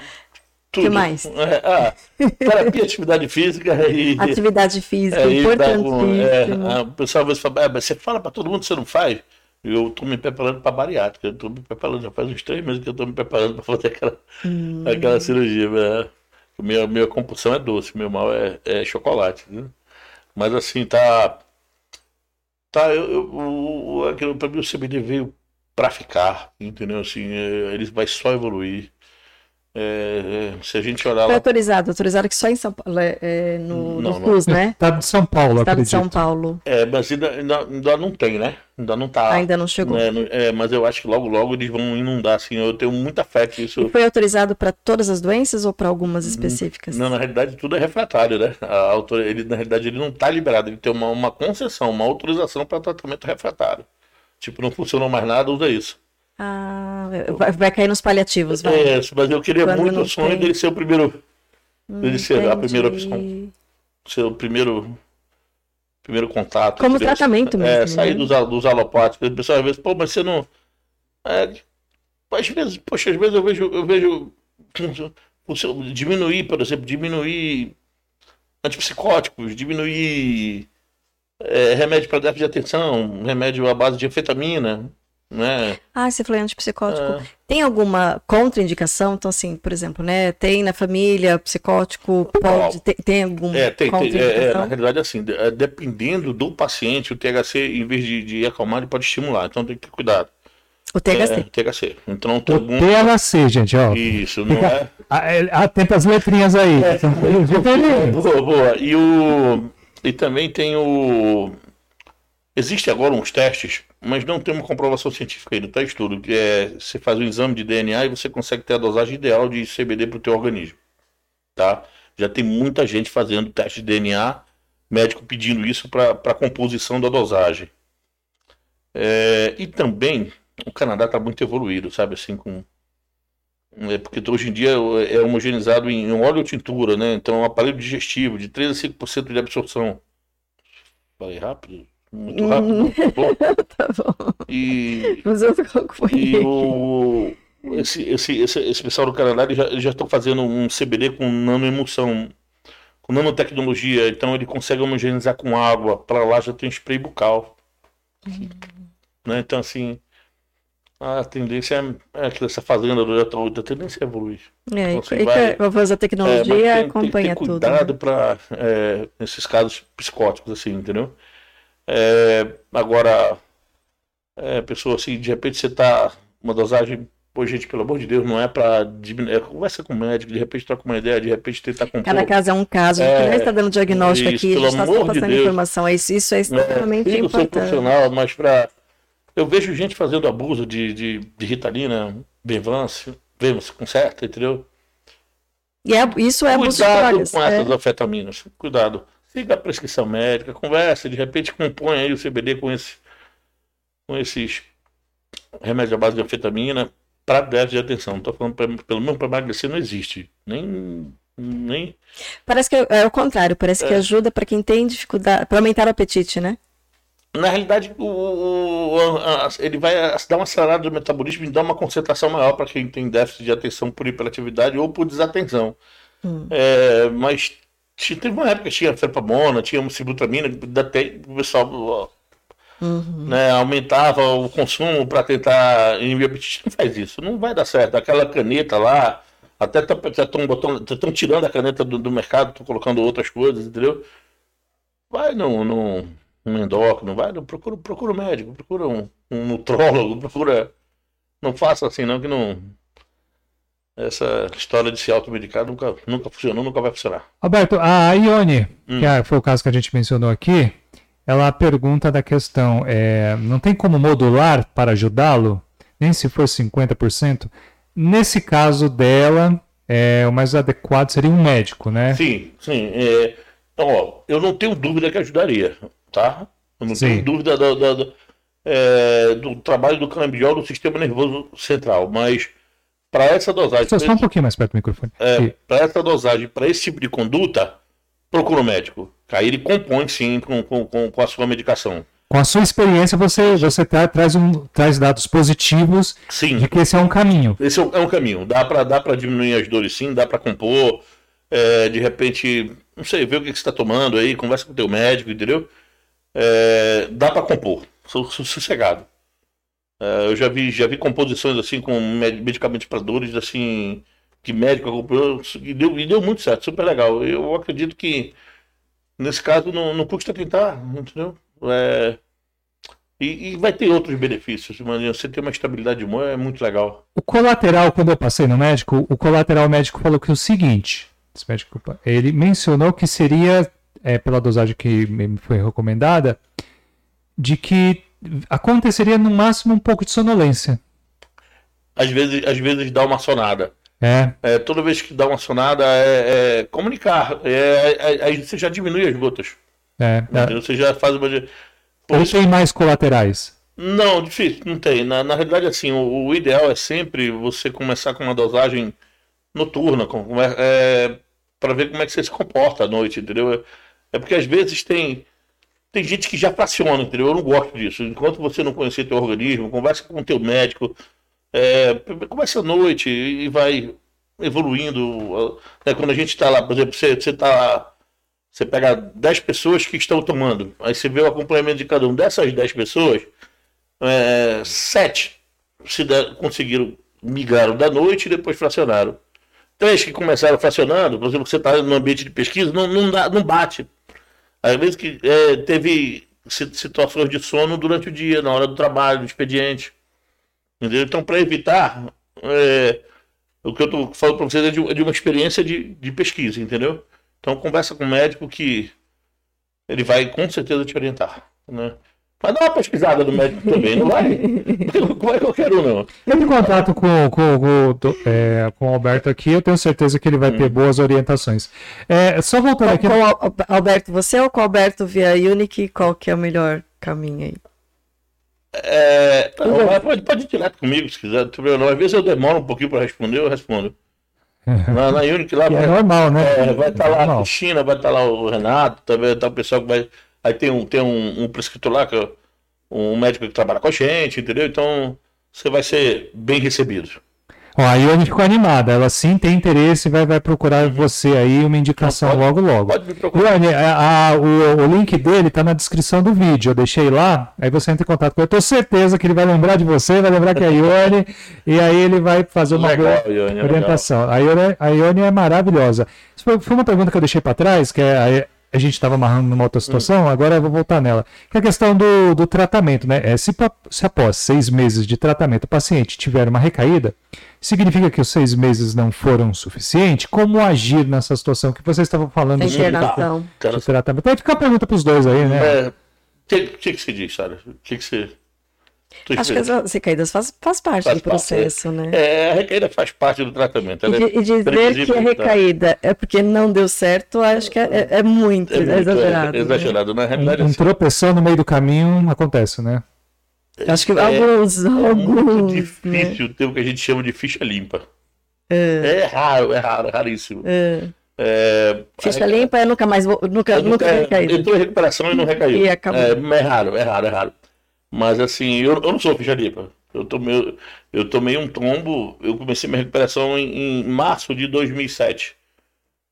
O que mais? É, ah, terapia, atividade física e. Atividade física, é, importantíssimo. É, o pessoal às vezes fala, é, você fala para todo mundo, você não faz. Eu estou me preparando para bariátrica. Eu estou me preparando, já faz uns três meses que eu estou me preparando para fazer aquela, hum. aquela cirurgia. Né? Minha, minha compulsão é doce, meu mal é, é chocolate. Mas assim, tá. Tá, eu, eu, aquilo, para mim o CBD veio para ficar, entendeu? Assim, é, ele vai só evoluir. É, é, se a gente olhar Foi lá... autorizado, autorizado aqui só em São Paulo, é, é no, não, no SUS, né? Estado de São Paulo, Estado acredito. de São Paulo. É, mas ainda, ainda, ainda, não tem, né? Ainda não tá. Ainda não chegou. Né? É, mas eu acho que logo, logo eles vão inundar, assim, eu tenho muita fé que isso... E foi autorizado para todas as doenças ou para algumas hum, específicas? Não, na realidade tudo é refratário, né? A autor... ele, na realidade ele não está liberado, ele tem uma, uma concessão, uma autorização para tratamento refratário. Tipo, não funcionou mais nada, usa isso. Ah, vai, vai cair nos paliativos, vai. É, mas eu queria Quando muito o sonho tem... dele ser o primeiro. Hum, dele ser entendi. a primeira opção. Ser o primeiro. Primeiro contato. Como tratamento mesmo. É, sair né? dos, dos alopáticos. O pessoal às vezes, pô, mas você não. É, às vezes, poxa, às vezes eu vejo, eu vejo diminuir, por exemplo, diminuir antipsicóticos, diminuir é, remédio para déficit de atenção, remédio à base de anfetamina. Né? Ah, você falou antipsicótico. É. Tem alguma contraindicação? Então, assim, por exemplo, né? Tem na família psicótico, pode, tem, tem algum é, tem, tem é, é, na realidade, assim, é, dependendo do paciente, o THC, em vez de, de acalmar, ele pode estimular. Então tem que ter cuidado. O THC. É, THC. Então, tem o algum... THC, gente, ó. Isso, não é? Atenta as letrinhas aí. É. boa, boa. E, o... e também tem o Existem agora uns testes, mas não tem uma comprovação científica ainda, tá estudo, é você faz um exame de DNA e você consegue ter a dosagem ideal de CBD para o teu organismo, tá? Já tem muita gente fazendo teste de DNA, médico pedindo isso para a composição da dosagem. É, e também o Canadá está muito evoluído, sabe assim, com é porque hoje em dia é homogeneizado em óleo ou tintura, né? Então é um aparelho digestivo de 3 a 5% de absorção. Falei rápido? Muito rápido. tá bom. E, Mas eu e o, esse, esse, esse, esse pessoal do Canadá eles já, já estão fazendo um CBD com nanoemulsão, com nanotecnologia, então ele consegue homogeneizar com água. Para lá já tem spray bucal. Uhum. Né? Então, assim, a tendência é, é que essa fazenda do a tendência é evoluir. É, então, assim, e vai, vai fazer a tecnologia é, tem, acompanha tem, tem tudo. Cuidado né? para é, nesses casos psicóticos, assim, entendeu? É, agora, é, pessoa assim, de repente você tá uma dosagem, pô, gente, pelo amor de Deus, não é para diminuir. É, conversa com o médico, de repente troca uma ideia, de repente tentar com Cada caso é um caso, é, a gente não está dando diagnóstico isso, aqui, a gente está só passando de informação. Isso, isso é, é extremamente é, importante. profissional, mas para. Eu vejo gente fazendo abuso de, de, de Ritalina, Benvance, Benvance com certa, entendeu? E é, isso é abuso Cuidado com essas é. afetaminas, cuidado. Siga a prescrição médica, conversa, de repente compõe aí o CBD com, esse, com esses remédios à base de anfetamina para déficit de atenção. Estou falando pra, pelo menos para emagrecer não existe. Nem. nem... Parece que é, é o contrário, parece é. que ajuda para quem tem dificuldade, para aumentar o apetite, né? Na realidade, o, o, a, ele vai dar uma acelerada do metabolismo e dar uma concentração maior para quem tem déficit de atenção por hiperatividade ou por desatenção. Hum. É, mas Teve uma época que tinha felpamona, tinha sibutramina, até o pessoal uhum. né, aumentava o consumo para tentar inibir o apetite. Não faz isso, não vai dar certo. Aquela caneta lá, até estão tirando a caneta do, do mercado, estão colocando outras coisas, entendeu? Vai no, no, no endócrino, vai, no, procura, procura um médico, procura um, um nutrólogo, procura. Não faça assim não, que não, essa história de se automedicar nunca, nunca funcionou, nunca vai funcionar. Alberto, a Ione, hum. que é, foi o caso que a gente mencionou aqui, ela pergunta da questão, é, não tem como modular para ajudá-lo? Nem se for 50%? Nesse caso dela, é, o mais adequado seria um médico, né? Sim, sim. É, então, ó, eu não tenho dúvida que ajudaria, tá? Eu não sim. tenho dúvida do, do, do, é, do trabalho do canabidiol no sistema nervoso central, mas para essa dosagem. Só, só um pouquinho mais perto do microfone. É, para essa dosagem, para esse tipo de conduta, procura o um médico. Aí ele compõe sim com, com, com a sua medicação. Com a sua experiência, você, você tá, traz, um, traz dados positivos sim. de que esse é um caminho. Esse é um, é caminho. Dá para dá diminuir as dores sim, dá para compor. É, de repente, não sei, ver o que, que você está tomando aí, conversa com o teu médico, entendeu? É, dá para compor, sossegado. É, eu já vi, já vi composições assim com medicamentos para dores, assim, que médico acompanhou e deu, e deu muito certo, super legal. Eu acredito que nesse caso não, não custa tentar, entendeu? É, e, e, vai ter outros benefícios. Mas você ter uma estabilidade de humor é muito legal. O colateral, quando eu passei no médico, o colateral médico falou que é o seguinte: médico, ele mencionou que seria, é, pela dosagem que me foi recomendada, de que aconteceria no máximo um pouco de sonolência. Às vezes, às vezes dá uma sonada. É. é toda vez que dá uma sonada é, é comunicar. É, é, aí você já diminui as gotas. É. é. Você já faz uma. Por Ou isso... tem mais colaterais? Não, difícil, não tem. Na, na realidade, assim, o, o, ideal é sempre você começar com uma dosagem noturna, com, é, para ver como é que você se comporta à noite, entendeu? É porque às vezes tem tem gente que já fraciona, entendeu? Eu não gosto disso. Enquanto você não conhecer teu organismo, conversa com o teu médico, é, começa à noite e vai evoluindo. Né? Quando a gente está lá, por exemplo, você, você tá você pega 10 pessoas que estão tomando, aí você vê o acompanhamento de cada um. Dessas 10 pessoas, é, 7 se der, conseguiram migraram da noite e depois fracionaram. Três que começaram fracionando, por exemplo, você está no ambiente de pesquisa, não, não, dá, não bate. Às vezes que é, teve situações de sono durante o dia, na hora do trabalho, do expediente. Entendeu? Então, para evitar, é, o que eu estou falando para vocês é de, de, uma experiência de, de pesquisa, entendeu? Então, conversa com o médico que ele vai com certeza te orientar. Né? Mas dá uma pesquisada no médico também, não vai? Como é qualquer um, não. Eu em contato com, com, com, é, com o Alberto aqui, eu tenho certeza que ele vai hum. ter boas orientações. É, só voltando aqui. Qual, Alberto, você ou com o Alberto via Unique, qual que é o melhor caminho aí? É, pode, pode ir direto comigo se quiser. Às vezes eu demoro um pouquinho para responder, eu respondo. Na, na Unique lá. É vai, é normal, né? É, vai estar tá lá a Cristina, vai estar tá lá o Renato, também tá o pessoal que vai Aí tem um, tem um, um prescritor lá, que é um médico que trabalha com a gente, entendeu? Então você vai ser bem recebido. Ó, a Ione ficou animada, ela sim tem interesse e vai, vai procurar você aí uma indicação pode, logo logo. Pode me procurar. A, a, o, o, link dele está na descrição do vídeo, eu deixei lá, aí você entra em contato com ele. Eu tenho certeza que ele vai lembrar de você, vai lembrar que é a Ione, e aí ele vai fazer uma legal, boa Ione, orientação. A Ione, a Ione é maravilhosa. Foi, foi uma pergunta que eu deixei para trás, que é a gente estava amarrando numa outra situação, hum. agora eu vou voltar nela. Que é a questão do, do tratamento, né? É, se, se após seis meses de tratamento o paciente tiver uma recaída, significa que os seis meses não foram suficientes? Como agir nessa situação que vocês estavam falando Tem sobre o tratamento? Pode ficar a pergunta para os dois aí, né? É, o que, que, que se diz, Sara? O que, que se Acho que as recaídas faz, faz parte faz do processo, parte. né? É, a recaída faz parte do tratamento. E, é e, dizer que a recaída é porque não deu certo, acho que é, é, é muito, é muito exagerado. É, exagerado, né? na realidade. Um, um tropeção no meio do caminho acontece, né? Acho que alguns, é alguns. muito difícil né? ter o que a gente chama de ficha limpa. É, raro, é raro, raríssimo. É, ficha limpa, eu nunca mais vou. Nunca, nunca, nunca recaído. Entrou em recuperação e não recaiu. E acabou. É, é raro, é raro, é raro. Mas assim, eu, eu não sou ficha limpa. Eu tomei, eu tomei um tombo, eu comecei minha recuperação em, em março de 2007.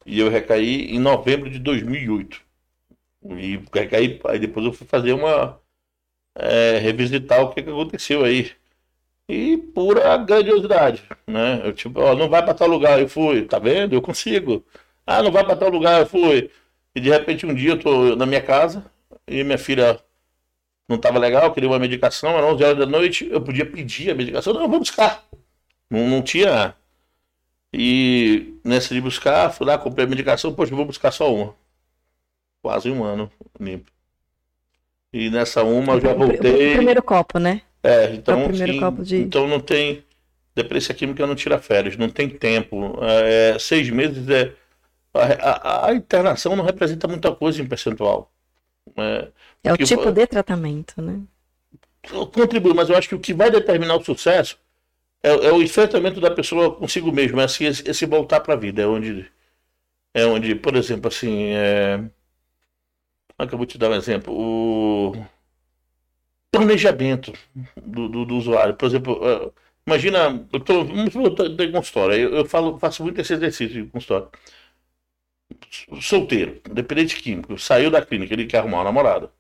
E eu recaí em novembro de 2008. E recaí, aí depois eu fui fazer uma. É, revisitar o que, que aconteceu aí. E pura grandiosidade, né? Eu tipo, ó, não vai para tal lugar, eu fui, tá vendo? Eu consigo. Ah, não vai para tal lugar, eu fui. E de repente um dia eu tô na minha casa e minha filha não estava legal, queria uma medicação, era 11 horas da noite, eu podia pedir a medicação, não, eu vou buscar. Não, não tinha. E nessa de buscar, fui lá, comprei a medicação, poxa, eu vou buscar só uma. Quase um ano limpo. E nessa uma eu já voltei. O primeiro copo, né? É, então, é o primeiro sim, copo de... então não tem. Depressa química não tira férias, não tem tempo. É, seis meses é. A, a, a internação não representa muita coisa em percentual. É, é o tipo de tratamento, né? Contribui, mas eu acho que o que vai determinar o sucesso é, é, o enfrentamento da pessoa consigo mesmo, é assim, esse, esse voltar para a vida, é onde, é onde, por exemplo, assim, é... como é que eu vou te dar um exemplo? O planejamento do, do, do usuário, por exemplo, é, imagina, eu tô, com história, eu, eu falo, faço muito esse exercício com história. Solteiro, dependente químico, saiu da clínica, ele quer arrumar uma namorada.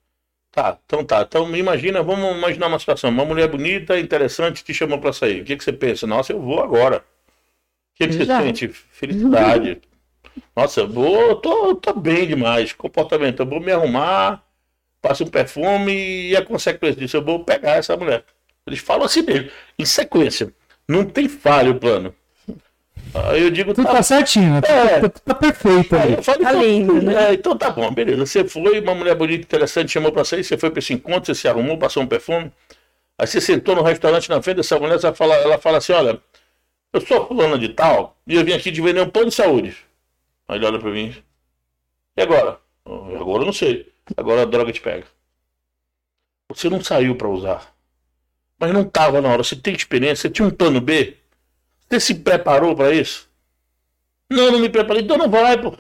Tá, então tá. Então imagina, vamos imaginar uma situação. Uma mulher bonita, interessante, te chamou para sair. O que, que você pensa? Nossa, eu vou agora. O que, que você sente? Felicidade. Nossa, eu vou, tô, tô bem demais. Comportamento, eu vou me arrumar, passo um perfume e a consequência disso, eu vou pegar essa mulher. Eles falam assim mesmo, em sequência. Não tem falha o plano. Aí eu digo, Tudo tá, tá certinho, tá, é, tá, tá perfeito. Aí tá então, lindo, né? É, então tá bom, beleza. Você foi, uma mulher bonita, interessante, chamou pra sair, você foi pra esse encontro, você se arrumou, passou um perfume. Aí você sentou no restaurante na frente dessa mulher, ela fala, ela fala assim, olha, eu sou fulana de tal, e eu vim aqui de vender um plano de saúde. Aí ele olha pra mim. E agora? Agora eu não sei. Agora a droga te pega. Você não saiu para usar. Mas não tava na hora. Você tem experiência, você tinha um plano B? Você se preparou para isso? Não, não me preparei. Então não vai, pô.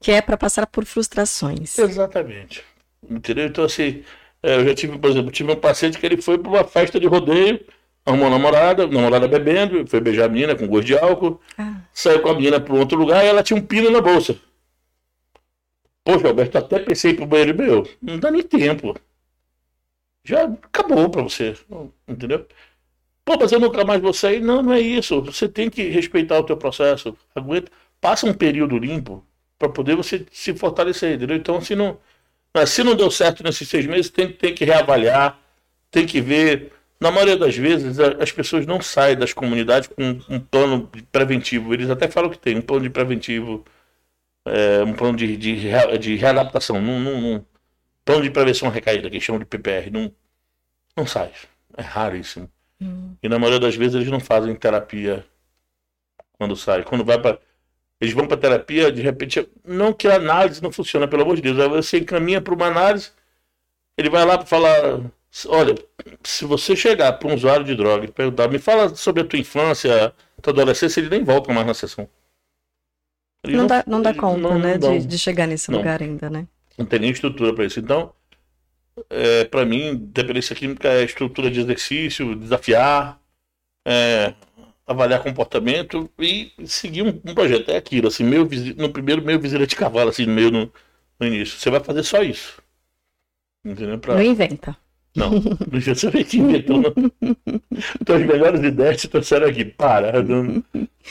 Que é para passar por frustrações. Exatamente. Entendeu? Então, assim, é, eu já tive, por exemplo, tive um paciente que ele foi para uma festa de rodeio, arrumou uma namorada, namorada bebendo, foi beijar a menina com gosto de álcool, ah. saiu com a menina para outro lugar e ela tinha um pino na bolsa. Poxa, Alberto, até pensei pro banheiro meu, não dá nem tempo. Já acabou para você, entendeu? Pô, mas eu nunca mais vou sair. Não, não é isso. Você tem que respeitar o teu processo. Aguenta, passa um período limpo para poder você se fortalecer, entendeu? Então, se não, se não deu certo nesses seis meses, tem, tem que reavaliar, tem que ver. Na maioria das vezes, as pessoas não saem das comunidades com um plano preventivo. Eles até falam que tem um plano de preventivo, é, um plano de, de, de readaptação. Não, plano de prevenção recaída, que chamam de PPR. Não, não sai. É raríssimo. Hum. E na maioria das vezes eles não fazem terapia quando sai. Quando vai para eles vão para terapia, de repente, não que a análise não funciona, pelo amor de Deus. Aí você encaminha para uma análise, ele vai lá para falar: olha, se você chegar para um usuário de droga e perguntar, me fala sobre a tua infância, tua adolescência, ele nem volta mais na sessão. Não, não, dá, não dá conta, não, né, de, de, chegar nesse lugar ainda, né? Não tem nem estrutura para isso. Então, é, para mim, dependência química é estrutura de exercício, desafiar, é, avaliar comportamento e seguir um, um, projeto. É aquilo, assim, meu, no primeiro meio visível de cavalo, assim, meio no, no início. Você vai fazer só isso. Entendeu? Pra... Não inventa. Não, não você vem que inventou. Então as melhores ideias se trouxeram aqui. Para. Não,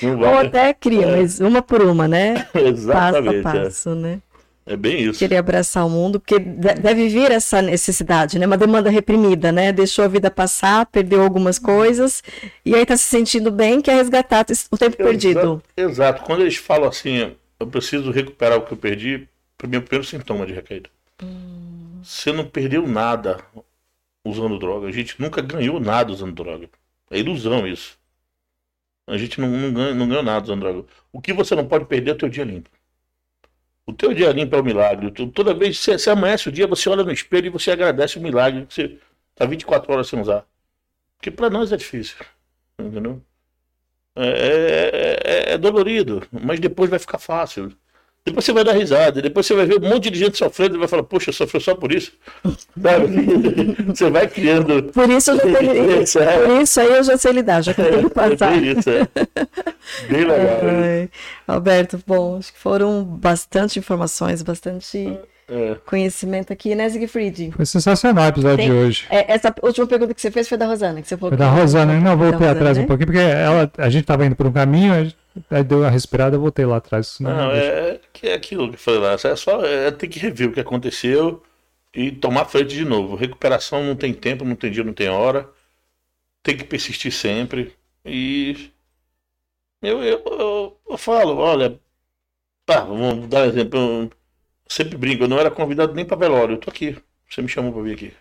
não vai. Ou até cria, é. mas uma por uma, né? Exatamente. Passo a passo, é. né? É bem isso. Querer abraçar o mundo, porque deve vir essa necessidade, né? Uma demanda reprimida, né? Deixou a vida passar, perdeu algumas coisas, e aí tá se sentindo bem, quer resgatar o tempo exato, perdido. Exato. Quando eles falam assim, eu preciso recuperar o que eu perdi, para mim é o primeiro sintoma de recaída. Hum. Você não perdeu nada usando droga. A gente nunca ganhou nada usando droga. É ilusão isso. A gente não, não, ganha, não ganhou nada usando droga. O que você não pode perder é o teu dia limpo. O teu dia limpo é um milagre. Toda vez que você, você amanhece o dia, você olha no espelho e você agradece o milagre que você está 24 horas sem usar. Porque para nós é difícil. Entendeu? É, é, é, é, dolorido, mas depois vai ficar fácil. Depois você vai dar risada, depois você vai ver um monte de gente sofrendo e vai falar, poxa, sofreu só por isso. Sabe? você vai criando. Por isso, eu já sei, é. por isso aí eu já sei lidar, já consegui é, passar. É, isso, é. Bem legal. Ai, Alberto, bom, acho que foram bastante informações, bastante. É. conhecimento aqui, né, Siegfried? Foi sensacional o episódio Tem, de hoje. É, essa última pergunta que você fez foi da Rosana, que você falou. Foi da Rosana, não, voltei atrás né? um pouquinho, porque ela, a gente estava indo por um caminho, Aí deu uma respirada, eu voltei lá atrás. Não, não é, que é aquilo que eu falei lá. É só é, ter que rever o que aconteceu e tomar frente de novo. Recuperação não tem tempo, não tem dia, não tem hora. Tem que persistir sempre. E eu, eu, eu, eu falo, olha, tá, vamos dar um exemplo. Sempre brinco, eu não era convidado nem para velório, eu tô aqui. Você me chamou para vir aqui.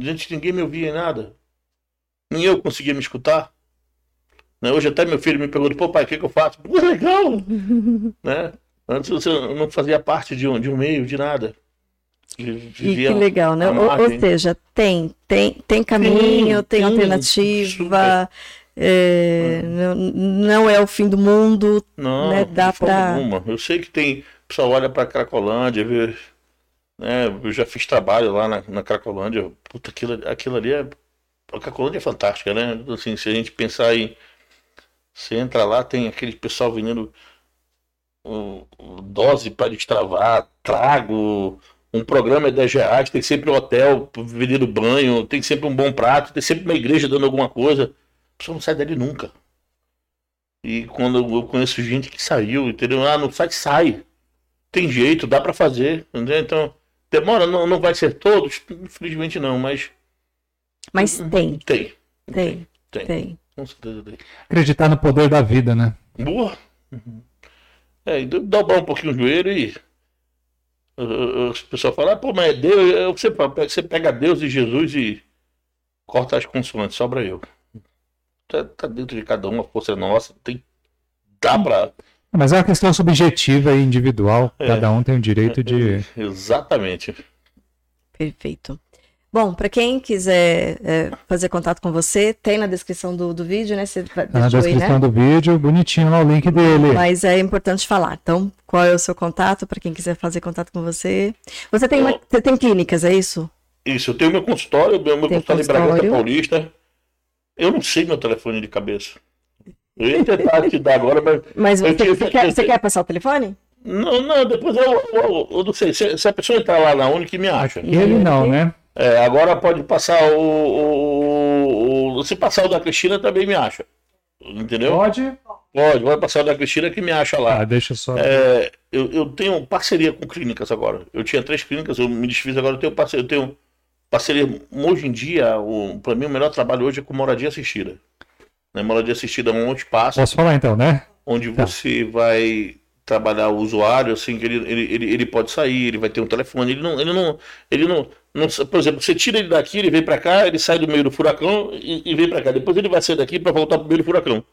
Gente, ninguém me ouvia em nada. Nem eu conseguia me escutar. Né? Hoje até meu filho me pergunta, pô pai, o que, que eu faço? Pô, legal! né? Antes você não fazia parte de um, de um meio, de nada. E que legal, né? Ou, ou, seja, tem, tem, tem caminho, tem, tem alternativa. É, não, não é o fim do mundo. Não, né? dá para. Eu sei que tem. O pessoal olha para Cracolândia, vê. Né, eu já fiz trabalho lá na, na Cracolândia. Puta, aquilo, aquilo ali é. A Cracolândia é fantástica, né? Assim, se a gente pensar em. Você entra lá, tem aquele pessoal vendendo um, dose para destravar, trago, um programa é 10 reais, tem sempre um hotel vendendo banho, tem sempre um bom prato, tem sempre uma igreja dando alguma coisa. A pessoa não sai dali nunca. E quando eu conheço gente que saiu, entendeu? Ah, no site sai. Tem jeito, dá para fazer, entendeu? Então, demora, não, não vai ser todos, infelizmente não, mas. Mas tem. Tem. Tem. Tem. tem. Com certeza tem. Acreditar no poder da vida, né? Boa. Uhum. É, dobrar um pouquinho o joelho e. O pessoal fala, ah, pô, mas é Deus. Você, você pega Deus e Jesus e corta as consoantes, sobra eu. Tá, tá dentro de cada um, a força é nossa, tem. Dá pra. Mas é uma questão subjetiva e individual. É, cada um tem o direito de. Exatamente. Perfeito. Bom, para quem quiser é, fazer contato com você, tem na descrição do, do vídeo, né? Você tá na descrição aí, né? do vídeo, bonitinho lá o link dele. Mas é importante falar. Então, qual é o seu contato para quem quiser fazer contato com você? Você tem, uma, você tem clínicas, é isso? Isso, eu tenho meu consultório, meu, meu consultório em Bragança Paulista. Eu não sei meu telefone de cabeça. Eu ia tentar te dar agora, mas. Mas você, você, quer, você quer passar o telefone? Não, não, depois eu, eu, eu, eu não sei. Se, se, a pessoa entrar lá na Unique, me acha. Ele não, né? É, agora pode passar o, o, o, Se passar o da Cristina, também me acha. Entendeu? Pode? Pode, pode passar o da Cristina que me acha lá. Ah, deixa só. É, eu, eu tenho parceria com clínicas agora. Eu tinha três clínicas, eu me desfiz agora, eu tenho parceria. Eu tenho parceria. Hoje em dia, o, pra mim, o melhor trabalho hoje é com moradia assistida. Né? Moradia assistida é um outro espaço. Posso falar então, né? Onde tá. você vai trabalhar o usuário, assim, que ele, ele, ele, ele, pode sair, ele vai ter um telefone, ele não, ele não, ele não, não por exemplo, você tira ele daqui, ele vem para cá, ele sai do meio do furacão e, e vem para cá, depois ele vai sair daqui para voltar pro meio do furacão.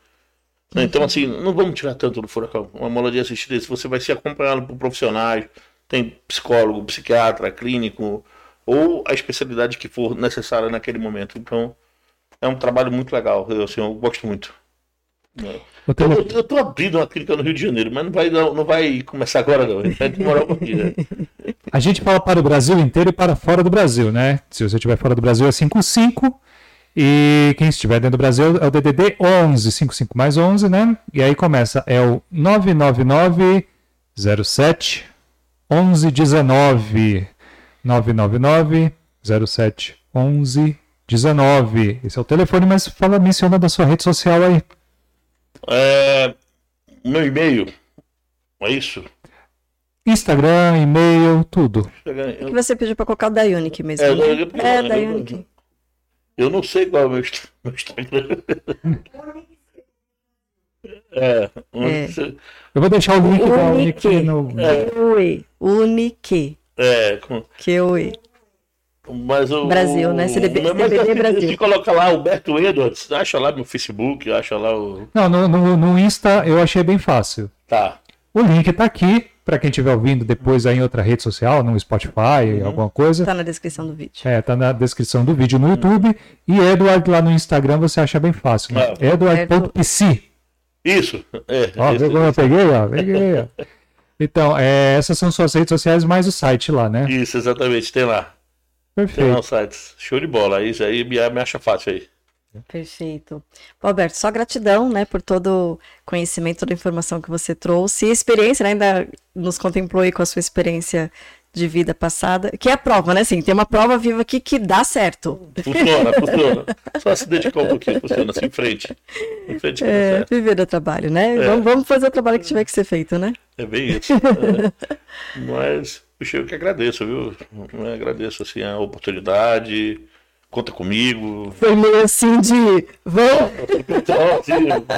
Uhum. Então, assim, não vamos tirar tanto do furacão. Uma mola de assistida, você vai ser acompanhado por profissionais, tem psicólogo, psiquiatra, clínico, ou a especialidade que for necessária naquele momento. Então, é um trabalho muito legal, eu, assim, eu gosto muito. É. Eu, tenho... eu, eu tô abrindo uma clínica no Rio de Janeiro, mas não vai, não, não vai começar agora, não. Vai demorar um pouquinho. Né? A gente fala para o Brasil inteiro e para fora do Brasil, né? Se você estiver fora do Brasil é 55. E quem estiver dentro do Brasil é o DDD 11, 55 mais 11, né? E aí começa, é o 999 07 1119. 999 07 1119. Esse é o telefone, mas fala, menciona da sua rede social aí. É, meu e-mail, é isso? Instagram, e-mail, tudo. Instagram, eu... que você pediu para colocar o da Unique mesmo? É, né? eu, é da Unique. Eu não sei qual é o meu, Instagram. é, é. Eu vou deixar o link Unique. da Unique no. É. Unique. É, com... Que oi. Mas o. Brasil, né? CDB, mas, CDB assim, Brasil. Se coloca lá Alberto Edwards, acha lá no Facebook, acha lá o. Não, no, no, no Insta eu achei bem fácil. Tá. O link tá aqui, para quem estiver ouvindo depois aí em outra rede social, no Spotify, uhum. alguma coisa. Tá na descrição do vídeo. É, tá na descrição do vídeo no YouTube. Uhum. E Edward lá no Instagram você acha bem fácil, né? Ah, Edward.pc. Isso. É, ó, viu como eu peguei, ó? Peguei, ó. Então, é, essas são suas redes sociais mais o site lá, né? Isso, exatamente, tem lá. Perfeito. Tem lá o site. Show de bola. Isso aí me, me acha fácil aí. Perfeito. Roberto, só gratidão, né, por todo o conhecimento, toda a informação que você trouxe e experiência, né, ainda nos contemplou aí com a sua experiência de vida passada, que é a prova, né, assim, tem uma prova viva aqui que dá certo. Funciona, funciona. Só se dedicar um pouquinho, funciona, assim, em frente. Em frente é, viver do trabalho, né? É. Vamos, vamos fazer o trabalho que tiver que ser feito, né? É bem isso. É. Mas, puxa, eu que agradeço, viu? Eu agradeço, assim, a oportunidade, conta comigo. Foi meio assim de vamos.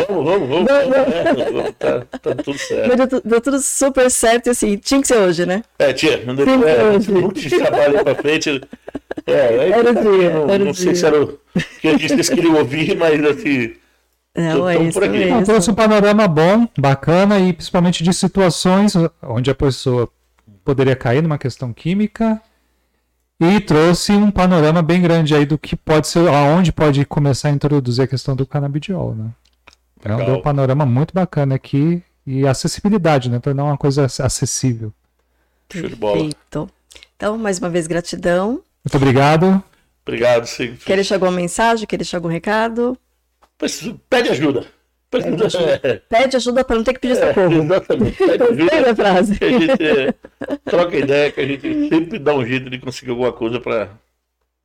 vamos, vamos, vamos. É, tá, tá, tudo certo. Mas deu, deu, tudo super certo e assim, tinha que ser hoje, né? É, tinha. Não deu, tinha é, hoje. muito de trabalho pra frente. É, era o dia. Não, era não sei dia. se era o que a gente queria ouvir, mas assim. Não, é isso, é isso. Trouxe um panorama bom, bacana e principalmente de situações onde a pessoa poderia cair numa questão química e trouxe um panorama bem grande aí do que pode ser, aonde pode começar a introduzir a questão do canabidiol, né? Então, deu um panorama muito bacana aqui e acessibilidade, né? Tornar uma coisa acessível. Show de bola. Perfeito. Então, mais uma vez, gratidão. Muito obrigado. Obrigado, sim. Quer deixar alguma mensagem? Quer deixar algum recado? Pede ajuda. Pede ajuda, Pede ajuda para não ter que pedir socorro. É, exatamente. Pede ajuda. a frase. a gente é, troca ideia que a gente sempre dá um jeito de conseguir alguma coisa para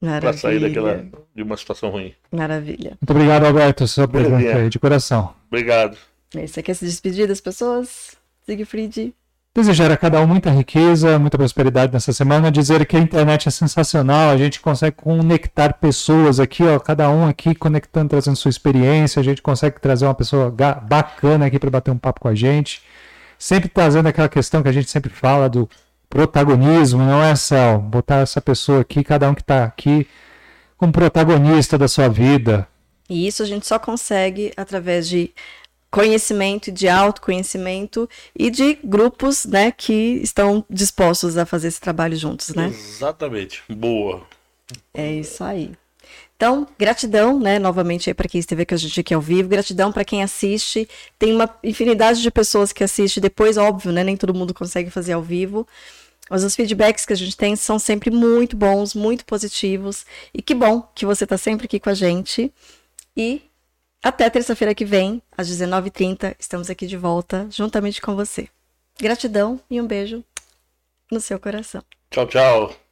para sair daquela de uma situação ruim. Maravilha. Muito obrigado, Alberto, sua presença aí, de coração. Obrigado. Você quer se despedir das pessoas? Siegfried? Desejar a cada um muita riqueza, muita prosperidade nessa semana, dizer que a internet é sensacional, a gente consegue conectar pessoas aqui, ó, cada um aqui conectando, trazendo sua experiência, a gente consegue trazer uma pessoa bacana aqui para bater um papo com a gente, sempre trazendo aquela questão que a gente sempre fala do protagonismo, não é só botar essa pessoa aqui, cada um que está aqui, como protagonista da sua vida. E isso a gente só consegue através de conhecimento, de autoconhecimento e de grupos, né, que estão dispostos a fazer esse trabalho juntos, né? Exatamente. Boa. É isso aí. Então, gratidão, né, novamente aí para quem esteve com a gente aqui ao vivo, gratidão para quem assiste. Tem uma infinidade de pessoas que assistem depois, óbvio, né, nem todo mundo consegue fazer ao vivo. Mas os feedbacks que a gente tem são sempre muito bons, muito positivos. E que bom que você está sempre aqui com a gente. E até terça-feira que vem, às 19h30, estamos aqui de volta, juntamente com você. Gratidão e um beijo no seu coração. Tchau, tchau.